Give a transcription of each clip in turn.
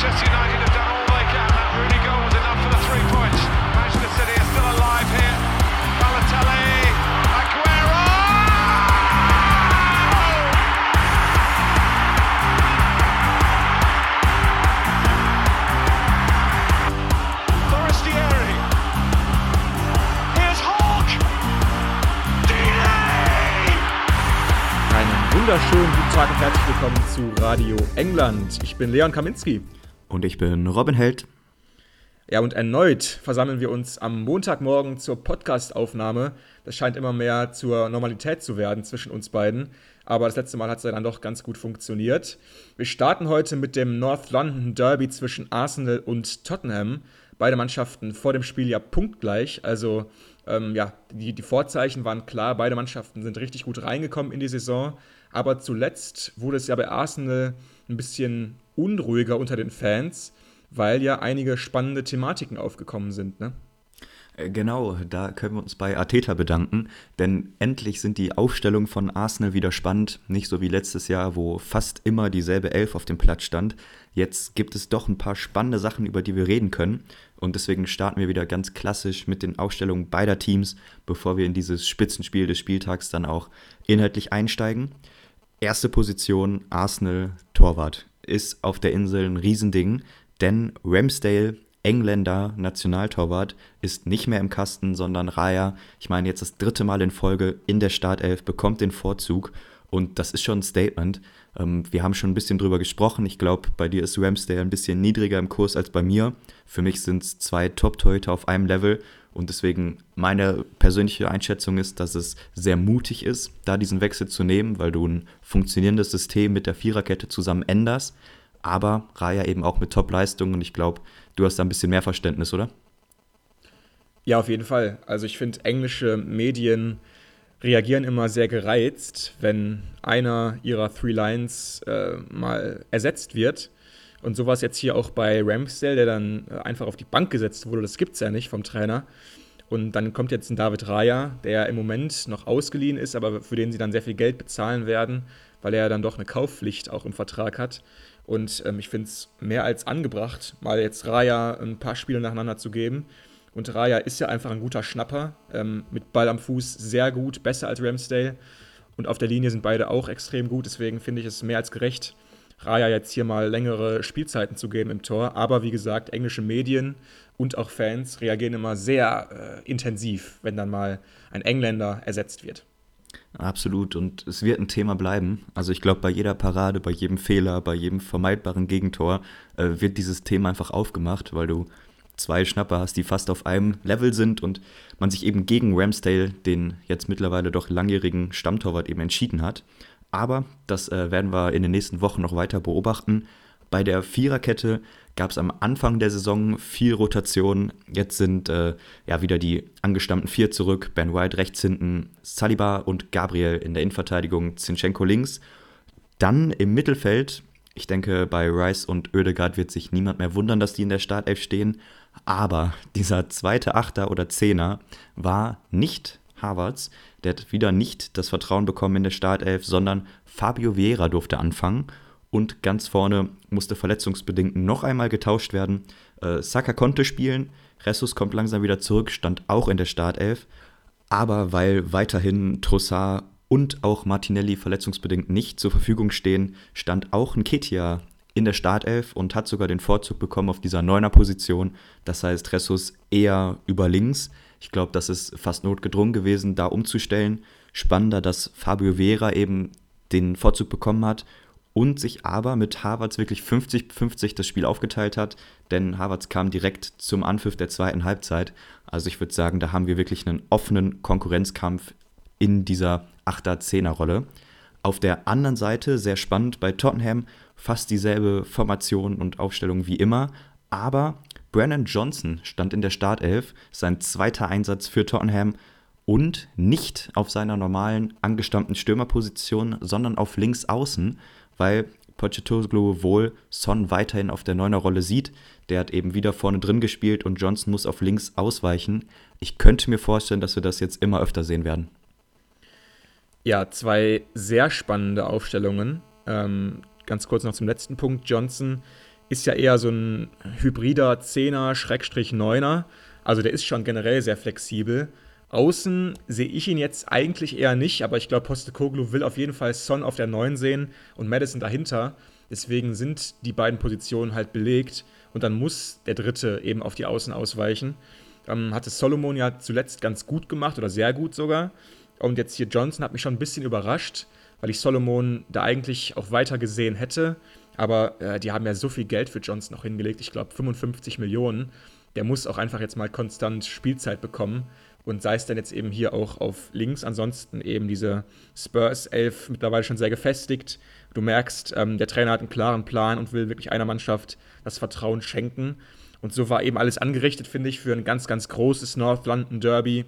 Manchester United have done all they can. That Rooney goal was enough for the three points. Manchester City are still alive here. Balotelli, Aguero! Forestieri. Here's. Deeney! Einen wunderschönen guten Tag und herzlich willkommen zu Radio England. Ich bin Leon Kaminski. Und ich bin Robin Held. Ja, und erneut versammeln wir uns am Montagmorgen zur Podcastaufnahme. Das scheint immer mehr zur Normalität zu werden zwischen uns beiden. Aber das letzte Mal hat es dann doch ganz gut funktioniert. Wir starten heute mit dem North London Derby zwischen Arsenal und Tottenham. Beide Mannschaften vor dem Spiel ja punktgleich. Also ähm, ja, die, die Vorzeichen waren klar. Beide Mannschaften sind richtig gut reingekommen in die Saison. Aber zuletzt wurde es ja bei Arsenal ein bisschen unruhiger unter den Fans, weil ja einige spannende Thematiken aufgekommen sind. Ne? Äh, Genau, da können wir uns bei Arteta bedanken, denn endlich sind die Aufstellungen von Arsenal wieder spannend, nicht so wie letztes Jahr, wo fast immer dieselbe Elf auf dem Platz stand. Jetzt gibt es doch ein paar spannende Sachen, über die wir reden können und deswegen starten wir wieder ganz klassisch mit den Aufstellungen beider Teams, bevor wir in dieses Spitzenspiel des Spieltags dann auch inhaltlich einsteigen. Erste Position Arsenal Torwart ist auf der Insel ein Riesending, denn Ramsdale Engländer Nationaltorwart ist nicht mehr im Kasten, sondern Raya, ich meine jetzt das dritte Mal in Folge in der Startelf, bekommt den Vorzug und das ist schon ein Statement. Ähm, wir haben schon ein bisschen drüber gesprochen. Ich glaube, bei dir ist Ramsdale ein bisschen niedriger im Kurs als bei mir. Für mich sind es zwei Top-Torhüter auf einem Level und deswegen meine persönliche Einschätzung ist, dass es sehr mutig ist, da diesen Wechsel zu nehmen, weil du ein funktionierendes System mit der Viererkette zusammen änderst. Aber Raya eben auch mit Top-Leistungen und ich glaube, du hast da ein bisschen mehr Verständnis, oder? Ja, auf jeden Fall. Also ich finde, englische Medien reagieren immer sehr gereizt, wenn einer ihrer Three Lines äh, mal ersetzt wird. Und so war es jetzt hier auch bei Ramsdale, der dann äh, einfach auf die Bank gesetzt wurde. Das gibt es ja nicht vom Trainer. Und dann kommt jetzt ein David Raya, der im Moment noch ausgeliehen ist, aber für den sie dann sehr viel Geld bezahlen werden, weil er dann doch eine Kaufpflicht auch im Vertrag hat. Und ähm, ich finde es mehr als angebracht, mal jetzt Raya ein paar Spiele nacheinander zu geben. Und Raya ist ja einfach ein guter Schnapper, ähm, mit Ball am Fuß sehr gut, besser als Ramsdale. Und auf der Linie sind beide auch extrem gut, deswegen finde ich es mehr als gerecht, Raya jetzt hier mal längere Spielzeiten zu geben im Tor. Aber wie gesagt, englische Medien und auch Fans reagieren immer sehr äh, intensiv, wenn dann mal ein Engländer ersetzt wird. Absolut. Und es wird ein Thema bleiben. Also ich glaube, bei jeder Parade, bei jedem Fehler, bei jedem vermeidbaren Gegentor äh, wird dieses Thema einfach aufgemacht, weil du zwei Schnapper hast, die fast auf einem Level sind und man sich eben gegen Ramsdale, den jetzt mittlerweile doch langjährigen Stammtorwart, eben entschieden hat. Aber das äh, werden wir in den nächsten Wochen noch weiter beobachten. Bei der Viererkette gab es am Anfang der Saison viel Rotation. Jetzt sind äh, ja wieder die angestammten vier zurück. Ben White rechts hinten, Saliba und Gabriel in der Innenverteidigung, Zinchenko links. Dann im Mittelfeld, ich denke, bei Rice und Oedegaard wird sich niemand mehr wundern, dass die in der Startelf stehen. Aber dieser zweite Achter oder Zehner war nicht Havertz. Der hat wieder nicht das Vertrauen bekommen in der Startelf, sondern Fabio Vieira durfte anfangen. Und ganz vorne musste verletzungsbedingt noch einmal getauscht werden. Äh, Saka konnte spielen, Ressus kommt langsam wieder zurück, stand auch in der Startelf. Aber weil weiterhin Trossard und auch Martinelli verletzungsbedingt nicht zur Verfügung stehen, stand auch ein Ketia in der Startelf und hat sogar den Vorzug bekommen auf dieser Neuner-Position. Das heißt, Ressus eher über links. Ich glaube, das ist fast notgedrungen gewesen, da umzustellen. Spannender, dass Fabio Vera eben den Vorzug bekommen hat und sich aber mit Havertz wirklich 50-50 das Spiel aufgeteilt hat, denn Havertz kam direkt zum Anpfiff der zweiten Halbzeit. Also ich würde sagen, da haben wir wirklich einen offenen Konkurrenzkampf in dieser 8er-10er-Rolle. Auf der anderen Seite, sehr spannend, bei Tottenham fast dieselbe Formation und Aufstellung wie immer, aber Brandon Johnson stand in der Startelf, sein zweiter Einsatz für Tottenham und nicht auf seiner normalen angestammten Stürmerposition, sondern auf links außen, weil Pochettino wohl Son weiterhin auf der Neuner-Rolle sieht. Der hat eben wieder vorne drin gespielt und Johnson muss auf links ausweichen. Ich könnte mir vorstellen, dass wir das jetzt immer öfter sehen werden. Ja, zwei sehr spannende Aufstellungen. Ähm, ganz kurz noch zum letzten Punkt. Johnson ist ja eher so ein hybrider Zehner, Schrägstrich Neuner. Also der ist schon generell sehr flexibel. Außen sehe ich ihn jetzt eigentlich eher nicht, aber ich glaube, Postecoglou will auf jeden Fall Son auf der 9 sehen und Madison dahinter. Deswegen sind die beiden Positionen halt belegt und dann muss der Dritte eben auf die Außen ausweichen. Ähm, hat es Solomon ja zuletzt ganz gut gemacht oder sehr gut sogar. Und jetzt hier Johnson hat mich schon ein bisschen überrascht, weil ich Solomon da eigentlich auch weiter gesehen hätte. Aber äh, die haben ja so viel Geld für Johnson noch hingelegt. Ich glaube 55 Millionen. Der muss auch einfach jetzt mal konstant Spielzeit bekommen. Und sei es dann jetzt eben hier auch auf links. Ansonsten eben diese Spurs 11 mittlerweile schon sehr gefestigt. Du merkst, ähm, der Trainer hat einen klaren Plan und will wirklich einer Mannschaft das Vertrauen schenken. Und so war eben alles angerichtet, finde ich, für ein ganz, ganz großes North London Derby.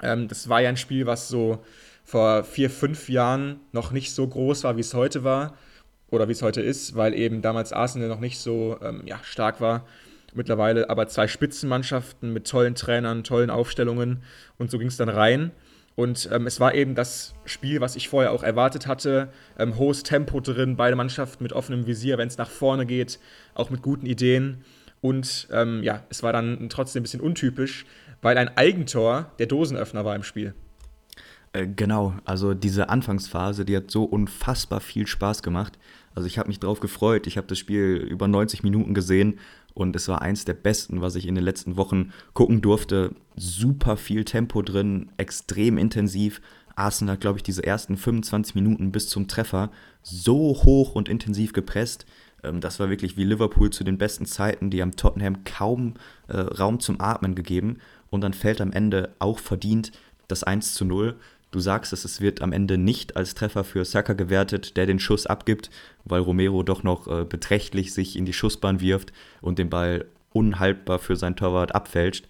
Ähm, das war ja ein Spiel, was so vor vier, fünf Jahren noch nicht so groß war, wie es heute war. Oder wie es heute ist, weil eben damals Arsenal noch nicht so ähm, ja, stark war. Mittlerweile aber zwei Spitzenmannschaften mit tollen Trainern, tollen Aufstellungen. Und so ging es dann rein. Und ähm, es war eben das Spiel, was ich vorher auch erwartet hatte. Ähm, hohes Tempo drin, beide Mannschaften mit offenem Visier, wenn es nach vorne geht, auch mit guten Ideen. Und ähm, ja, es war dann trotzdem ein bisschen untypisch, weil ein Eigentor der Dosenöffner war im Spiel. Äh, genau, also diese Anfangsphase, die hat so unfassbar viel Spaß gemacht. Also ich habe mich drauf gefreut. Ich habe das Spiel über 90 Minuten gesehen und es war eins der besten, was ich in den letzten Wochen gucken durfte. Super viel Tempo drin, extrem intensiv. Arsenal hat, glaube ich, diese ersten 25 Minuten bis zum Treffer so hoch und intensiv gepresst. Ähm, das war wirklich wie Liverpool zu den besten Zeiten. Die haben Tottenham kaum äh, Raum zum Atmen gegeben. Und dann fällt am Ende auch verdient das 1 zu 0. Du sagst es, es wird am Ende nicht als Treffer für Saka gewertet, der den Schuss abgibt, weil Romero doch noch äh, beträchtlich sich in die Schussbahn wirft und den Ball unhaltbar für sein Torwart abfälscht.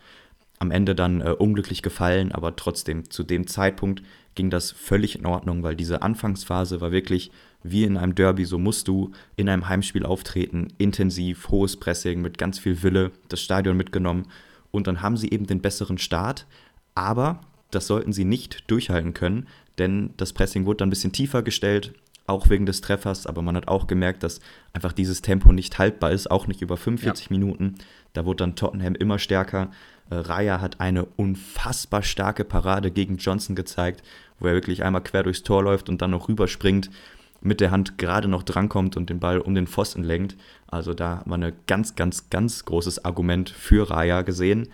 Am Ende dann äh, unglücklich gefallen, aber trotzdem zu dem Zeitpunkt ging das völlig in Ordnung, weil diese Anfangsphase war wirklich wie in einem Derby, so musst du in einem Heimspiel auftreten, intensiv, hohes Pressing mit ganz viel Wille, das Stadion mitgenommen und dann haben sie eben den besseren Start, aber das sollten sie nicht durchhalten können, denn das Pressing wurde dann ein bisschen tiefer gestellt, auch wegen des Treffers, aber man hat auch gemerkt, dass einfach dieses Tempo nicht haltbar ist, auch nicht über 45 ja. Minuten. Da wurde dann Tottenham immer stärker. Äh, Raya hat eine unfassbar starke Parade gegen Johnson gezeigt, wo er wirklich einmal quer durchs Tor läuft und dann noch rüberspringt, mit der Hand gerade noch drankommt und den Ball um den Pfosten lenkt. Also da war ein ganz, ganz, ganz großes Argument für Raya gesehen.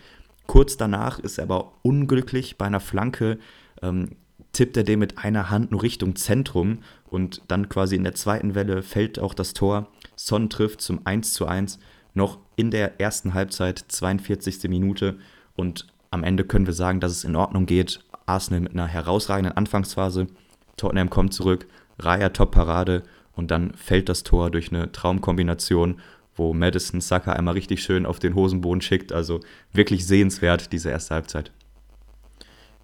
Kurz danach ist er aber unglücklich bei einer Flanke. Ähm, tippt er den mit einer Hand nur Richtung Zentrum und dann quasi in der zweiten Welle fällt auch das Tor. Son trifft zum 1 zu 1 noch in der ersten Halbzeit, 42. Minute und am Ende können wir sagen, dass es in Ordnung geht. Arsenal mit einer herausragenden Anfangsphase. Tottenham kommt zurück, Raya Top-Parade und dann fällt das Tor durch eine Traumkombination, wo Madison Saka einmal richtig schön auf den Hosenboden schickt. Also wirklich sehenswert, diese erste Halbzeit.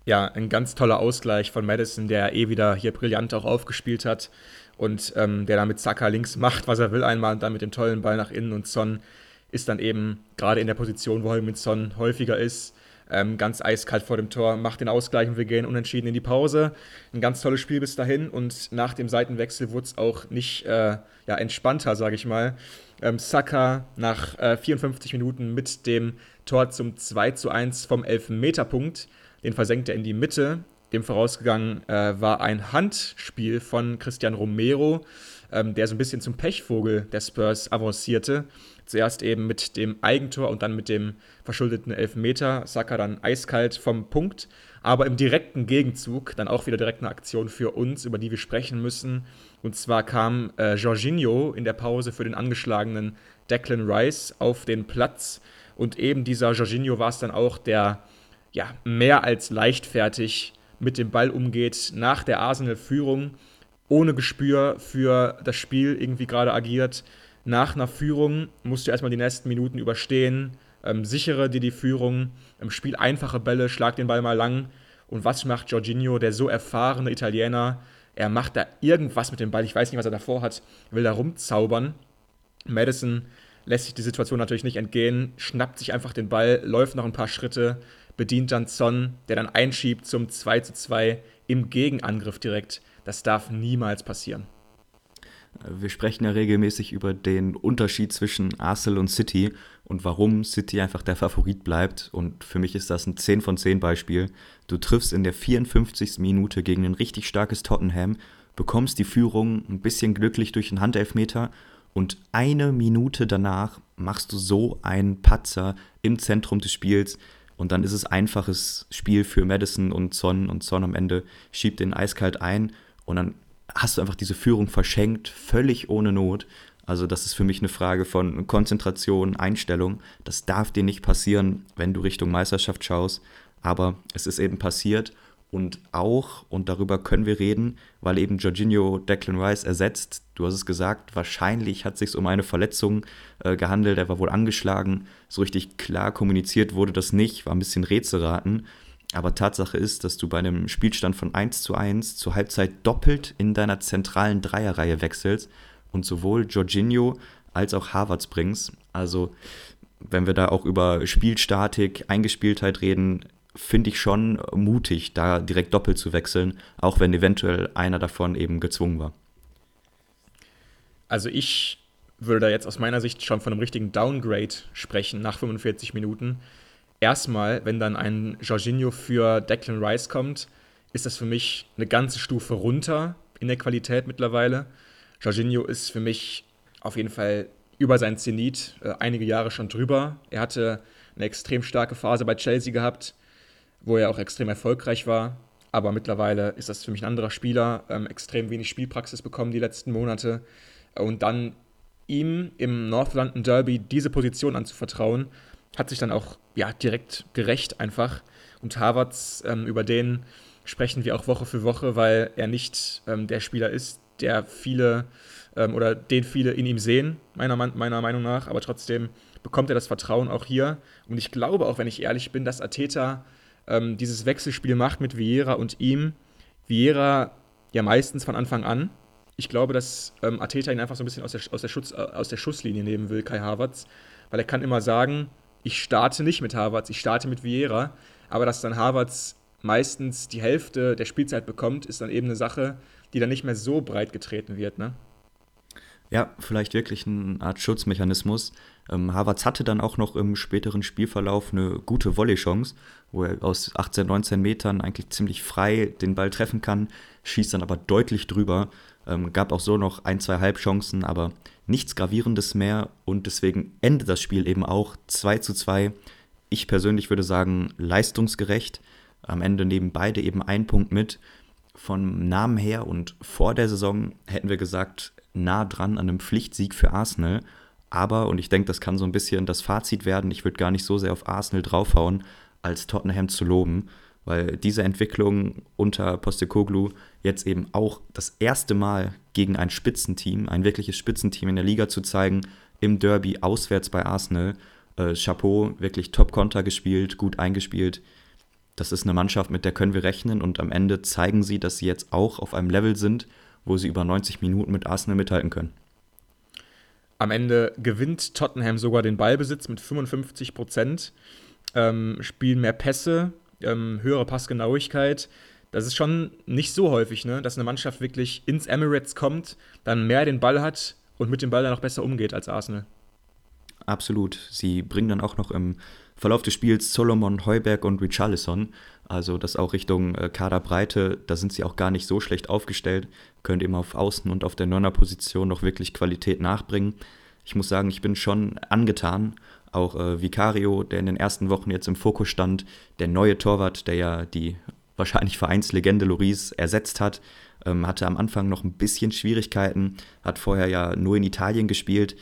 Ja, ein ganz toller Ausgleich von Madison, der eh wieder hier brillant auch aufgespielt hat und ähm, der damit Saka links macht, was er will einmal und dann mit dem tollen Ball nach innen und Son ist dann eben gerade in der Position, wo er mit Son häufiger ist, ähm, ganz eiskalt vor dem Tor, macht den Ausgleich und wir gehen unentschieden in die Pause. Ein ganz tolles Spiel bis dahin und nach dem Seitenwechsel wurde es auch nicht äh, ja, entspannter, sage ich mal. Ähm, Saka nach äh, 54 Minuten mit dem Tor zum 2 zu 1 vom Elfmeterpunkt. Den versenkt er in die Mitte. Dem vorausgegangen äh, war ein Handspiel von Cristian Romero, ähm, der so ein bisschen zum Pechvogel der Spurs avancierte. Zuerst eben mit dem Eigentor und dann mit dem verschuldeten Elfmeter. Saka dann eiskalt vom Punkt. Aber im direkten Gegenzug dann auch wieder direkt eine Aktion für uns, über die wir sprechen müssen. Und zwar kam äh, Jorginho in der Pause für den angeschlagenen Declan Rice auf den Platz. Und eben dieser Jorginho war es dann auch, der ja mehr als leichtfertig mit dem Ball umgeht nach der Arsenal-Führung, ohne Gespür für das Spiel irgendwie gerade agiert nach einer Führung musst du erstmal die nächsten Minuten überstehen, ähm, sichere dir die Führung, ähm, spiel einfache Bälle, schlag den Ball mal lang. Und was macht Jorginho, der so erfahrene Italiener? Er macht da irgendwas mit dem Ball. Ich weiß nicht, was er davor hat. will da rumzaubern. Madison lässt sich die Situation natürlich nicht entgehen, schnappt sich einfach den Ball, läuft noch ein paar Schritte, bedient dann Son, der dann einschiebt zum 2 zu 2 im Gegenangriff direkt. Das darf niemals passieren. Wir sprechen ja regelmäßig über den Unterschied zwischen Arsenal und City und warum City einfach der Favorit bleibt. Und für mich ist das ein 10 von 10 Beispiel. Du triffst in der 54. Minute gegen ein richtig starkes Tottenham, bekommst die Führung ein bisschen glücklich durch einen Handelfmeter und eine Minute danach machst du so einen Patzer im Zentrum des Spiels und dann ist es einfaches Spiel für Madison und Son und Son am Ende schiebt den eiskalt ein und dann hast du einfach diese Führung verschenkt, völlig ohne Not. Also das ist für mich eine Frage von Konzentration, Einstellung. Das darf dir nicht passieren, wenn du Richtung Meisterschaft schaust. Aber es ist eben passiert und auch, und darüber können wir reden, weil eben Jorginho Declan Rice ersetzt. Du hast es gesagt, wahrscheinlich hat es sich um eine Verletzung äh, gehandelt. Er war wohl angeschlagen. So richtig klar kommuniziert wurde das nicht, war ein bisschen Rätselraten. Aber Tatsache ist, dass du bei einem Spielstand von 1 zu 1 zur Halbzeit doppelt in deiner zentralen Dreierreihe wechselst und sowohl Jorginho als auch Havertz bringst. Also, wenn wir da auch über Spielstatik, Eingespieltheit reden, finde ich schon mutig, da direkt doppelt zu wechseln, auch wenn eventuell einer davon eben gezwungen war. Also ich würde da jetzt aus meiner Sicht schon von einem richtigen Downgrade sprechen nach 45 Minuten erstmal, wenn dann ein Jorginho für Declan Rice kommt, ist das für mich eine ganze Stufe runter in der Qualität mittlerweile. Jorginho ist für mich auf jeden Fall über sein Zenit, äh, einige Jahre schon drüber. Er hatte eine extrem starke Phase bei Chelsea gehabt, wo er auch extrem erfolgreich war. Aber mittlerweile ist das für mich ein anderer Spieler, ähm, extrem wenig Spielpraxis bekommen die letzten Monate. Und dann ihm im North London Derby diese Position anzuvertrauen, hat sich dann auch ja, direkt gerecht einfach. Und Harvards, ähm, über den sprechen wir auch Woche für Woche, weil er nicht ähm, der Spieler ist, der viele ähm, oder den viele in ihm sehen, meiner, meiner Meinung nach. Aber trotzdem bekommt er das Vertrauen auch hier. Und ich glaube auch, wenn ich ehrlich bin, dass Ateta ähm, dieses Wechselspiel macht mit Vieira und ihm. Vieira ja meistens von Anfang an. Ich glaube, dass ähm, Ateta ihn einfach so ein bisschen aus der, aus, der Schutz, äh, aus der Schusslinie nehmen will, Kai Havertz, weil er kann immer sagen, ich starte nicht mit Harvards, ich starte mit Vieira. Aber dass dann Harvards meistens die Hälfte der Spielzeit bekommt, ist dann eben eine Sache, die dann nicht mehr so breit getreten wird, ne? Ja, vielleicht wirklich eine Art Schutzmechanismus. Ähm, Havertz hatte dann auch noch im späteren Spielverlauf eine gute Volley-Chance, wo er aus 18, 19 Metern eigentlich ziemlich frei den Ball treffen kann, schießt dann aber deutlich drüber. Ähm, gab auch so noch ein, zwei Halbchancen, aber nichts Gravierendes mehr und deswegen endet das Spiel eben auch 2 zu 2. Ich persönlich würde sagen, leistungsgerecht. Am Ende nehmen beide eben einen Punkt mit. Vom Namen her und vor der Saison hätten wir gesagt, nah dran an einem Pflichtsieg für Arsenal. Aber, und ich denke, das kann so ein bisschen das Fazit werden, ich würde gar nicht so sehr auf Arsenal draufhauen, als Tottenham zu loben weil diese Entwicklung unter Postecoglou jetzt eben auch das erste Mal gegen ein Spitzenteam, ein wirkliches Spitzenteam in der Liga zu zeigen, im Derby auswärts bei Arsenal. Äh, Chapeau, wirklich Top-Konter gespielt, gut eingespielt. Das ist eine Mannschaft, mit der können wir rechnen und am Ende zeigen sie, dass sie jetzt auch auf einem Level sind, wo sie über 90 Minuten mit Arsenal mithalten können. Am Ende gewinnt Tottenham sogar den Ballbesitz mit 55 Prozent, ähm, spielen mehr Pässe, ähm, höhere Passgenauigkeit. Das ist schon nicht so häufig, ne? dass eine Mannschaft wirklich ins Emirates kommt, dann mehr den Ball hat und mit dem Ball dann auch besser umgeht als Arsenal. Absolut. Sie bringen dann auch noch im Verlauf des Spiels Solomon, Heuberg und Richarlison. Also das auch Richtung äh, Kaderbreite, da sind sie auch gar nicht so schlecht aufgestellt, können eben auf Außen und auf der Neuner-Position noch wirklich Qualität nachbringen. Ich muss sagen, ich bin schon angetan auch äh, Vicario, der in den ersten Wochen jetzt im Fokus stand, der neue Torwart, der ja die wahrscheinlich Vereinslegende Loris ersetzt hat, ähm, hatte am Anfang noch ein bisschen Schwierigkeiten, hat vorher ja nur in Italien gespielt,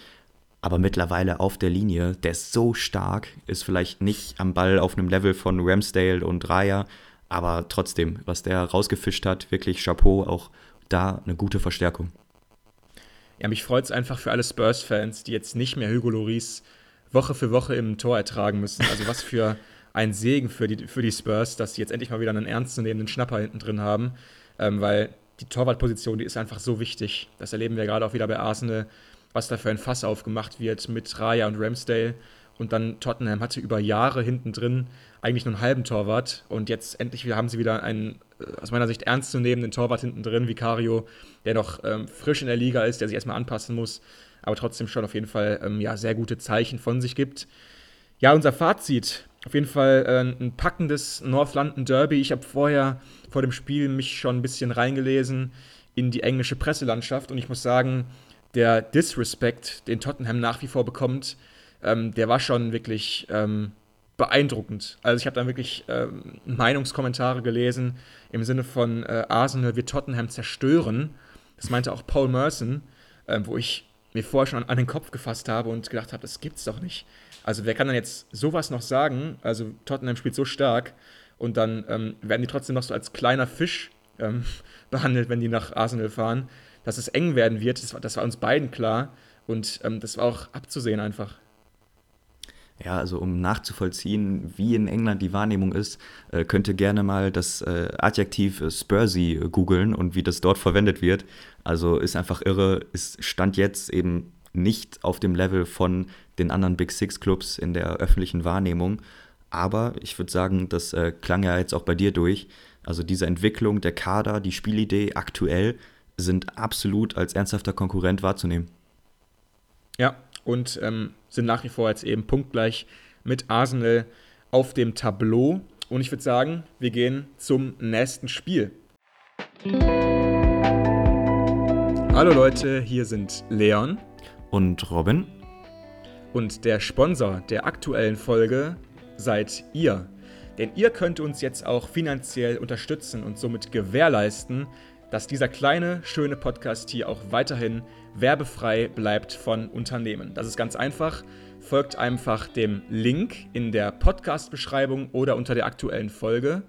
aber mittlerweile auf der Linie, der ist so stark, ist vielleicht nicht am Ball auf einem Level von Ramsdale und Raya, aber trotzdem, was der rausgefischt hat, wirklich Chapeau, auch da eine gute Verstärkung. Ja, mich freut es einfach für alle Spurs-Fans, die jetzt nicht mehr Hugo Loris Woche für Woche im Tor ertragen müssen. Also was für ein Segen für die, für die Spurs, dass sie jetzt endlich mal wieder einen ernstzunehmenden Schnapper hinten drin haben, ähm, weil die Torwartposition, die ist einfach so wichtig. Das erleben wir gerade auch wieder bei Arsenal, was da für ein Fass aufgemacht wird mit Raya und Ramsdale. Und dann Tottenham hatte über Jahre hinten drin eigentlich nur einen halben Torwart. Und jetzt endlich haben sie wieder einen äh, aus meiner Sicht ernstzunehmenden Torwart hinten drin, Vicario, der noch ähm, frisch in der Liga ist, der sich erstmal anpassen muss, aber trotzdem schon auf jeden Fall ähm, ja, sehr gute Zeichen von sich gibt. Ja, unser Fazit. Auf jeden Fall äh, ein packendes North London Derby. Ich habe vorher vor dem Spiel mich schon ein bisschen reingelesen in die englische Presselandschaft und ich muss sagen, der Disrespect, den Tottenham nach wie vor bekommt, ähm, der war schon wirklich ähm, beeindruckend. Also ich habe dann wirklich ähm, Meinungskommentare gelesen im Sinne von äh, Arsenal wird Tottenham zerstören. Das meinte auch Paul Merson, äh, wo ich mir vorher schon an, an, den Kopf gefasst habe und gedacht habe, das gibt's doch nicht. Also wer kann dann jetzt sowas noch sagen? Also Tottenham spielt so stark und dann ähm, werden die trotzdem noch so als kleiner Fisch ähm, behandelt, wenn die nach Arsenal fahren. Dass es eng werden wird, das war, das war uns beiden klar und ähm, das war auch abzusehen einfach. Ja, also um nachzuvollziehen, wie in England die Wahrnehmung ist, äh, könnt ihr gerne mal das äh, Adjektiv äh, Spursy äh, googeln und wie das dort verwendet wird. Also ist einfach irre, ist Stand jetzt eben nicht auf dem Level von den anderen Big Six Clubs in der öffentlichen Wahrnehmung. Aber ich würde sagen, das äh, klang ja jetzt auch bei dir durch. Also diese Entwicklung der Kader, die Spielidee aktuell sind absolut als ernsthafter Konkurrent wahrzunehmen. Ja, und ähm, sind nach wie vor jetzt eben punktgleich mit Arsenal auf dem Tableau. Und ich würde sagen, wir gehen zum nächsten Spiel. Hallo Leute, hier sind Leon und Robin. Und der Sponsor der aktuellen Folge seid ihr. Denn ihr könnt uns jetzt auch finanziell unterstützen und somit gewährleisten, dass dieser kleine, schöne Podcast hier auch weiterhin werbefrei bleibt von Unternehmen. Das ist ganz einfach. Folgt einfach dem Link in der Podcast-Beschreibung oder unter der aktuellen Folge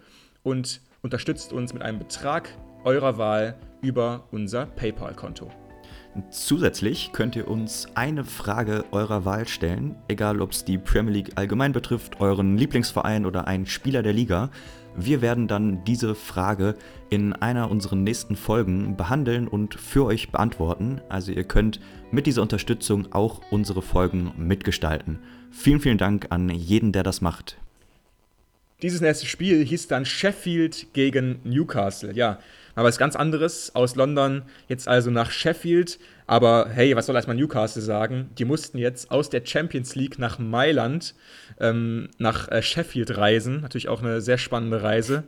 und unterstützt uns mit einem Betrag eurer Wahl über unser PayPal-Konto. Zusätzlich könnt ihr uns eine Frage eurer Wahl stellen, egal ob es die Premier League allgemein betrifft, euren Lieblingsverein oder einen Spieler der Liga. Wir werden dann diese Frage in einer unserer nächsten Folgen behandeln und für euch beantworten. Also ihr könnt mit dieser Unterstützung auch unsere Folgen mitgestalten. Vielen, vielen Dank an jeden, der das macht. Dieses nächste Spiel hieß dann Sheffield gegen Newcastle. Ja, aber was ganz anderes aus London jetzt also nach Sheffield. Aber hey, was soll erstmal Newcastle sagen? Die mussten jetzt aus der Champions League nach Mailand, ähm, nach äh, Sheffield reisen. Natürlich auch eine sehr spannende Reise.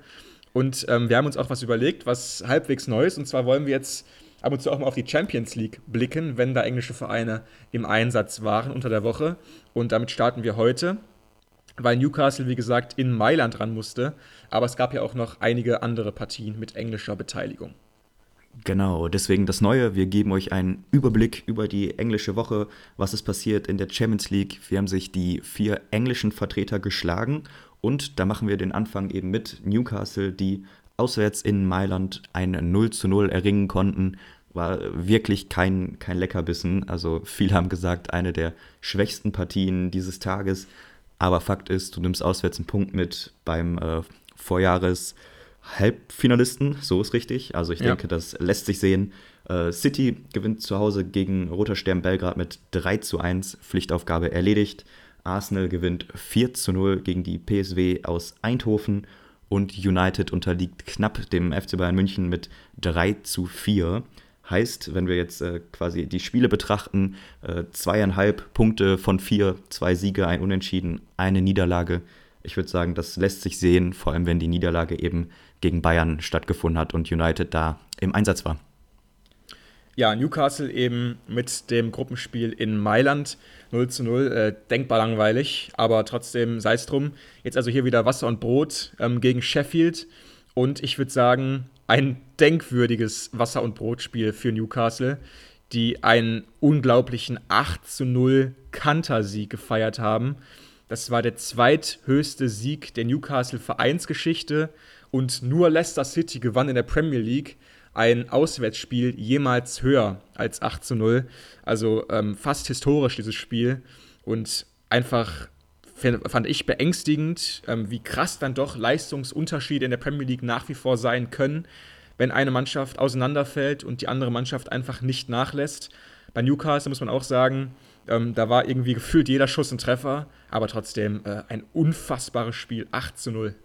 Und ähm, wir haben uns auch was überlegt, was halbwegs Neues. Und zwar wollen wir jetzt ab und zu auch mal auf die Champions League blicken, wenn da englische Vereine im Einsatz waren unter der Woche. Und damit starten wir heute weil Newcastle, wie gesagt, in Mailand ran musste. Aber es gab ja auch noch einige andere Partien mit englischer Beteiligung. Genau, deswegen das Neue. Wir geben euch einen Überblick über die englische Woche, was ist passiert in der Champions League. Wir haben sich die vier englischen Vertreter geschlagen und da machen wir den Anfang eben mit Newcastle, die auswärts in Mailand ein 0 zu 0 erringen konnten. War wirklich kein, kein Leckerbissen. Also viele haben gesagt, eine der schwächsten Partien dieses Tages. Aber Fakt ist, du nimmst auswärts einen Punkt mit beim äh, Vorjahres Halbfinalisten, so ist richtig. Also ich ja. denke, das lässt sich sehen. Äh, City gewinnt zu Hause gegen Roter Stern Belgrad mit 3 zu 1, Pflichtaufgabe erledigt. Arsenal gewinnt 4 zu 0 gegen die PSW aus Eindhoven und United unterliegt knapp dem FC Bayern München mit 3 zu 4. Heißt, wenn wir jetzt äh, quasi die Spiele betrachten, äh, zweieinhalb Punkte von vier, zwei Siege, ein Unentschieden, eine Niederlage. Ich würde sagen, das lässt sich sehen, vor allem wenn die Niederlage eben gegen Bayern stattgefunden hat und United da im Einsatz war. Ja, Newcastle eben mit dem Gruppenspiel in Mailand 0 zu 0, äh, denkbar langweilig, aber trotzdem sei es drum. Jetzt also hier wieder Wasser und Brot ähm, gegen Sheffield und ich würde sagen, ein denkwürdiges Wasser- und Brotspiel für Newcastle, die einen unglaublichen 8 zu 0 Kantersieg gefeiert haben. Das war der zweithöchste Sieg der Newcastle-Vereinsgeschichte und nur Leicester City gewann in der Premier League ein Auswärtsspiel jemals höher als 8 zu 0. Also ähm, fast historisch dieses Spiel und einfach fand ich beängstigend, ähm, wie krass dann doch Leistungsunterschiede in der Premier League nach wie vor sein können, wenn eine Mannschaft auseinanderfällt und die andere Mannschaft einfach nicht nachlässt. Bei Newcastle muss man auch sagen, ähm, da war irgendwie gefühlt jeder Schuss ein Treffer, aber trotzdem äh, ein unfassbares Spiel, 8 zu 0.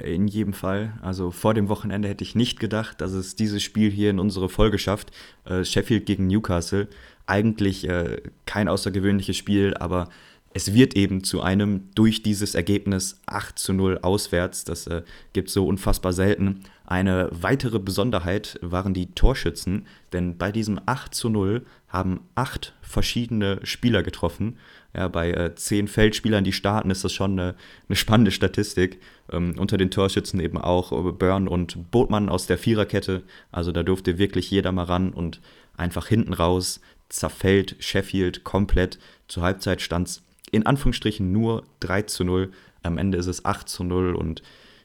In jedem Fall. Also vor dem Wochenende hätte ich nicht gedacht, dass es dieses Spiel hier in unsere Folge schafft. Äh, Sheffield gegen Newcastle. Eigentlich äh, kein außergewöhnliches Spiel, aber es wird eben zu einem durch dieses Ergebnis 8 zu 0 auswärts. Das äh, gibt es so unfassbar selten. Eine weitere Besonderheit waren die Torschützen, denn bei diesem 8 zu 0 haben acht verschiedene Spieler getroffen. Ja, bei äh, zehn Feldspielern, die starten, ist das schon eine, eine spannende Statistik. Ähm, unter den Torschützen eben auch Burn und Botmann aus der Viererkette. Also da durfte wirklich jeder mal ran und einfach hinten raus zerfällt Sheffield komplett. Zur Halbzeit stand es in Anführungsstrichen nur 3 zu 0. Am Ende ist es 8 zu 0 und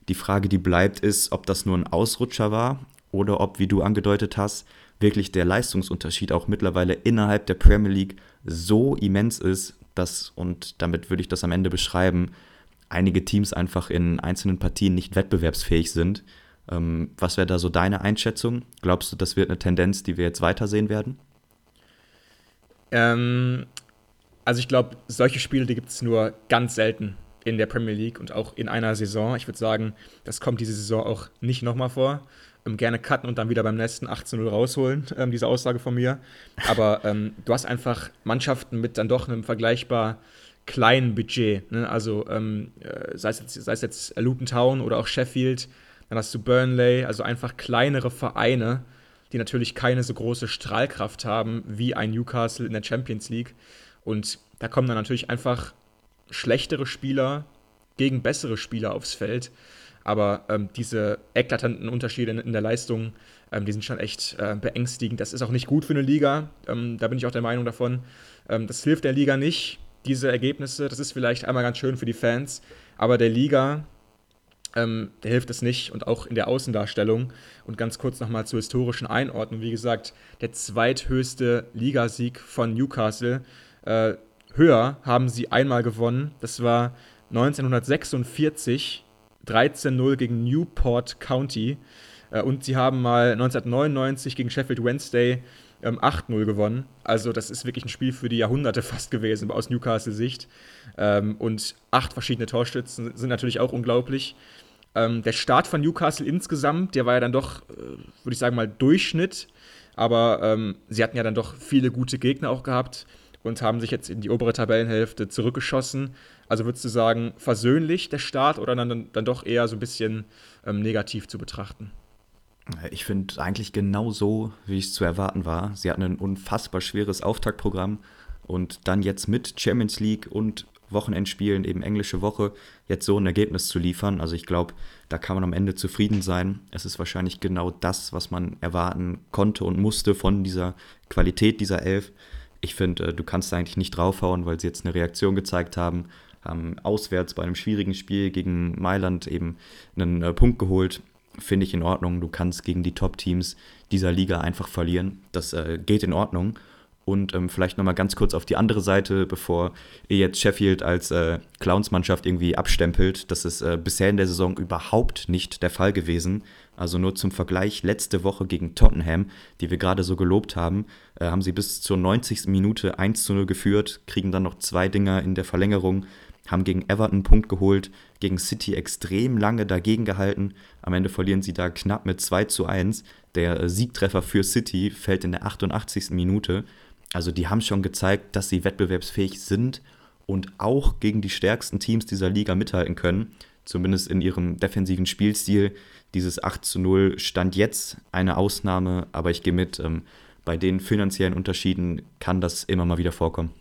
die Frage, die bleibt, ist, ob das nur ein Ausrutscher war oder ob, wie du angedeutet hast, wirklich der Leistungsunterschied auch mittlerweile innerhalb der Premier League so immens ist, dass, und damit würde ich das am Ende beschreiben, einige Teams einfach in einzelnen Partien nicht wettbewerbsfähig sind. Ähm, was wäre da so deine Einschätzung? Glaubst du, das wird eine Tendenz, die wir jetzt weitersehen werden? Ähm, also ich glaube, solche Spiele, die gibt es nur ganz selten in der Premier League und auch in einer Saison. Ich würde sagen, das kommt diese Saison auch nicht nochmal vor. Ähm, gerne cutten und dann wieder beim nächsten 18-0 rausholen, ähm, diese Aussage von mir. Aber ähm, du hast einfach Mannschaften mit dann doch einem vergleichbar kleinen Budget. Ne? Also ähm, äh, sei, es jetzt, sei es jetzt Luton Town oder auch Sheffield, dann hast du Burnley, also einfach kleinere Vereine, die natürlich keine so große Strahlkraft haben wie ein Newcastle in der Champions League. Und da kommen dann natürlich einfach schlechtere Spieler gegen bessere Spieler aufs Feld. Aber ähm, diese eklatanten Unterschiede in, in der Leistung, ähm, die sind schon echt äh, beängstigend. Das ist auch nicht gut für eine Liga. Ähm, da bin ich auch der Meinung davon. Ähm, das hilft der Liga nicht, diese Ergebnisse. Das ist vielleicht einmal ganz schön für die Fans. Aber der Liga, ähm, der hilft es nicht. Und auch in der Außendarstellung. Und ganz kurz nochmal zur historischen Einordnung. Wie gesagt, der zweithöchste Ligasieg von Newcastle. Äh, höher haben sie einmal gewonnen. Das war 1946 13-0 gegen Newport County. Äh, und sie haben mal 1999 gegen Sheffield Wednesday ähm, 8-0 gewonnen. Also das ist wirklich ein Spiel für die Jahrhunderte fast gewesen aus Newcastle-Sicht. Ähm, und acht verschiedene Torstützen sind natürlich auch unglaublich. Ähm, der Start von Newcastle insgesamt, der war ja dann doch, äh, würde ich sagen mal, Durchschnitt. Aber ähm, sie hatten ja dann doch viele gute Gegner auch gehabt und haben sich jetzt in die obere Tabellenhälfte zurückgeschossen. Also würdest du sagen, versöhnlich der Start oder dann, dann doch eher so ein bisschen ähm, negativ zu betrachten? Ich finde eigentlich genau so, wie es zu erwarten war. Sie hatten ein unfassbar schweres Auftaktprogramm und dann jetzt mit Champions League und Wochenendspielen, eben englische Woche, jetzt so ein Ergebnis zu liefern. Also ich glaube, da kann man am Ende zufrieden sein. Es ist wahrscheinlich genau das, was man erwarten konnte und musste von dieser Qualität dieser Elf ich finde, äh, du kannst eigentlich nicht draufhauen, weil sie jetzt eine Reaktion gezeigt haben, haben auswärts bei einem schwierigen Spiel gegen Mailand eben einen äh, Punkt geholt. Finde ich in Ordnung. Du kannst gegen die Top-Teams dieser Liga einfach verlieren. Das äh, geht in Ordnung. Und ähm, vielleicht nochmal ganz kurz auf die andere Seite, bevor ihr jetzt Sheffield als äh, Clownsmannschaft irgendwie abstempelt. Das ist äh, bisher in der Saison überhaupt nicht der Fall gewesen. Also nur zum Vergleich, letzte Woche gegen Tottenham, die wir gerade so gelobt haben, äh, haben sie bis zur 90. Minute 1 zu 0 geführt, kriegen dann noch zwei Dinger in der Verlängerung, haben gegen Everton einen Punkt geholt, gegen City extrem lange dagegen gehalten. Am Ende verlieren sie da knapp mit 2 zu 1. Der äh, Siegtreffer für City fällt in der 88. Minute. Also die haben schon gezeigt, dass sie wettbewerbsfähig sind und auch gegen die stärksten Teams dieser Liga mithalten können zumindest in ihrem defensiven Spielstil. Dieses 8 zu 0 stand jetzt eine Ausnahme, aber ich gehe mit, ähm, bei den finanziellen Unterschieden kann das immer mal wieder vorkommen.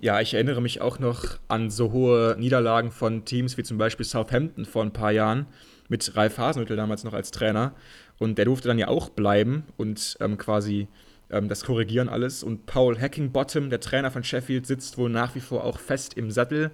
Ja, ich erinnere mich auch noch an so hohe Niederlagen von Teams wie zum Beispiel Southampton vor ein paar Jahren mit Ralf Hasenhüttl damals noch als Trainer. Und der durfte dann ja auch bleiben und ähm, quasi ähm, das korrigieren alles. Und Paul Hackingbottom, der Trainer von Sheffield, sitzt wohl nach wie vor auch fest im Sattel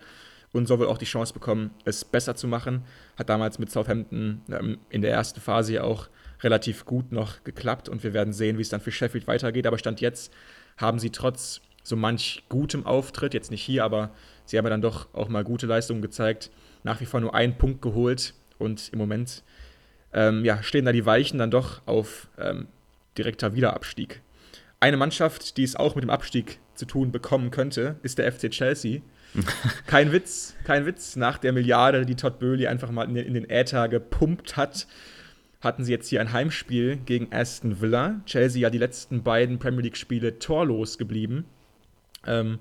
und soll wohl auch die Chance bekommen, es besser zu machen. Hat damals mit Southampton ähm, in der ersten Phase ja auch relativ gut noch geklappt und wir werden sehen, wie es dann für Sheffield weitergeht. Aber Stand jetzt haben sie trotz so manch gutem Auftritt, jetzt nicht hier, aber sie haben ja dann doch auch mal gute Leistungen gezeigt, nach wie vor nur einen Punkt geholt und im Moment ähm, ja, stehen da die Weichen dann doch auf ähm, direkter Wiederabstieg. Eine Mannschaft, die es auch mit dem Abstieg zu tun bekommen könnte, ist der FC Chelsea. kein Witz, kein Witz. Nach der Milliarde, die Todd Böhli einfach mal in den, in den Äther gepumpt hat, hatten sie jetzt hier ein Heimspiel gegen Aston Villa. Chelsea ja die letzten beiden Premier League-Spiele torlos geblieben. Ähm,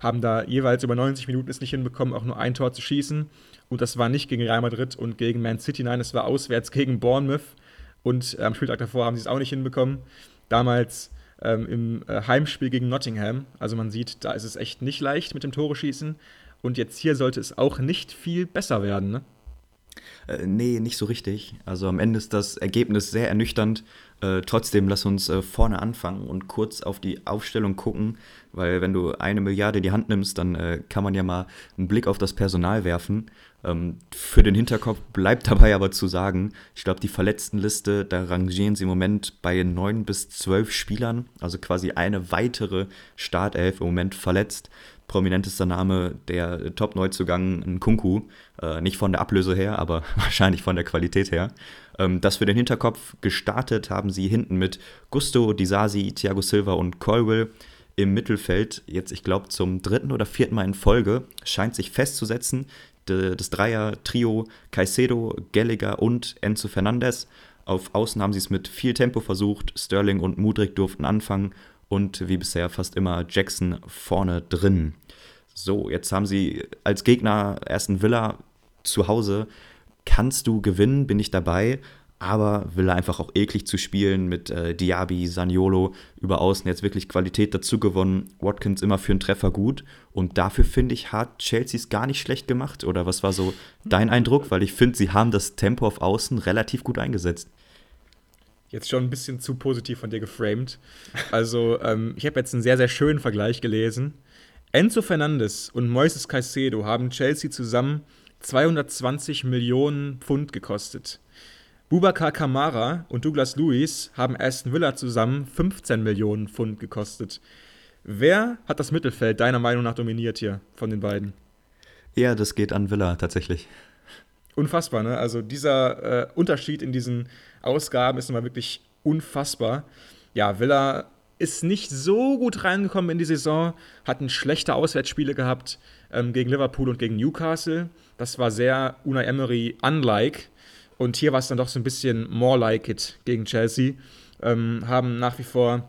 haben da jeweils über 90 Minuten es nicht hinbekommen, auch nur ein Tor zu schießen. Und das war nicht gegen Real Madrid und gegen Man City, nein, es war auswärts gegen Bournemouth. Und am Spieltag davor haben sie es auch nicht hinbekommen. Damals ähm, im äh, Heimspiel gegen Nottingham. Also man sieht, da ist es echt nicht leicht mit dem Tore schießen. Und jetzt hier sollte es auch nicht viel besser werden, ne? Äh, nee, nicht so richtig. Also am Ende ist das Ergebnis sehr ernüchternd. Äh, trotzdem lass uns äh, vorne anfangen und kurz auf die Aufstellung gucken, weil wenn du eine Milliarde in die Hand nimmst, dann äh, kann man ja mal einen Blick auf das Personal werfen. Ähm, für den Hinterkopf bleibt dabei aber zu sagen, ich glaube, die Verletztenliste, da rangieren sie im Moment bei neun bis zwölf Spielern, also quasi eine weitere Startelf im Moment verletzt prominentester Name der Top-Neuzugang Nkunku. Äh, nicht von der Ablöse her, aber wahrscheinlich von der Qualität her. Ähm, das für den Hinterkopf gestartet haben sie hinten mit Gusto, Disasi, Thiago Silva und Colwell. Im Mittelfeld, jetzt ich glaube zum dritten oder vierten Mal in Folge, scheint sich festzusetzen, das Dreier-Trio Caicedo, Gallagher und Enzo Fernandez. Auf Außen haben sie es mit viel Tempo versucht. Sterling und Mudrik durften anfangen und wie bisher fast immer Jackson vorne drin. So, jetzt haben sie als Gegner einen Villa zu Hause. Kannst du gewinnen, bin ich dabei. Aber Villa einfach auch eklig zu spielen mit äh, Diaby, Saniolo über außen jetzt wirklich Qualität dazu gewonnen. Watkins immer für einen Treffer gut. Und dafür finde ich, hat Chelsea es gar nicht schlecht gemacht. Oder was war so dein Eindruck? Weil ich finde, sie haben das Tempo auf außen relativ gut eingesetzt jetzt schon ein bisschen zu positiv von dir geframed. Also, ähm, ich habe jetzt einen sehr, sehr schönen Vergleich gelesen. Enzo Fernandes und Moises Caicedo haben Chelsea zusammen 220 Millionen Pfund gekostet. Bubakar Kamara und Douglas Lewis haben Aston Villa zusammen 15 Millionen Pfund gekostet. Wer hat das Mittelfeld deiner Meinung nach dominiert hier von den beiden? Ja, das geht an Villa tatsächlich. Unfassbar, ne? Also dieser äh, Unterschied in diesen Ausgaben ist nochmal wirklich unfassbar. Ja, Villa ist nicht so gut reingekommen in die Saison, hatten schlechte Auswärtsspiele gehabt ähm, gegen Liverpool und gegen Newcastle. Das war sehr Unai Emery unlike. Und hier war es dann doch so ein bisschen more like it gegen Chelsea. Ähm, haben nach wie vor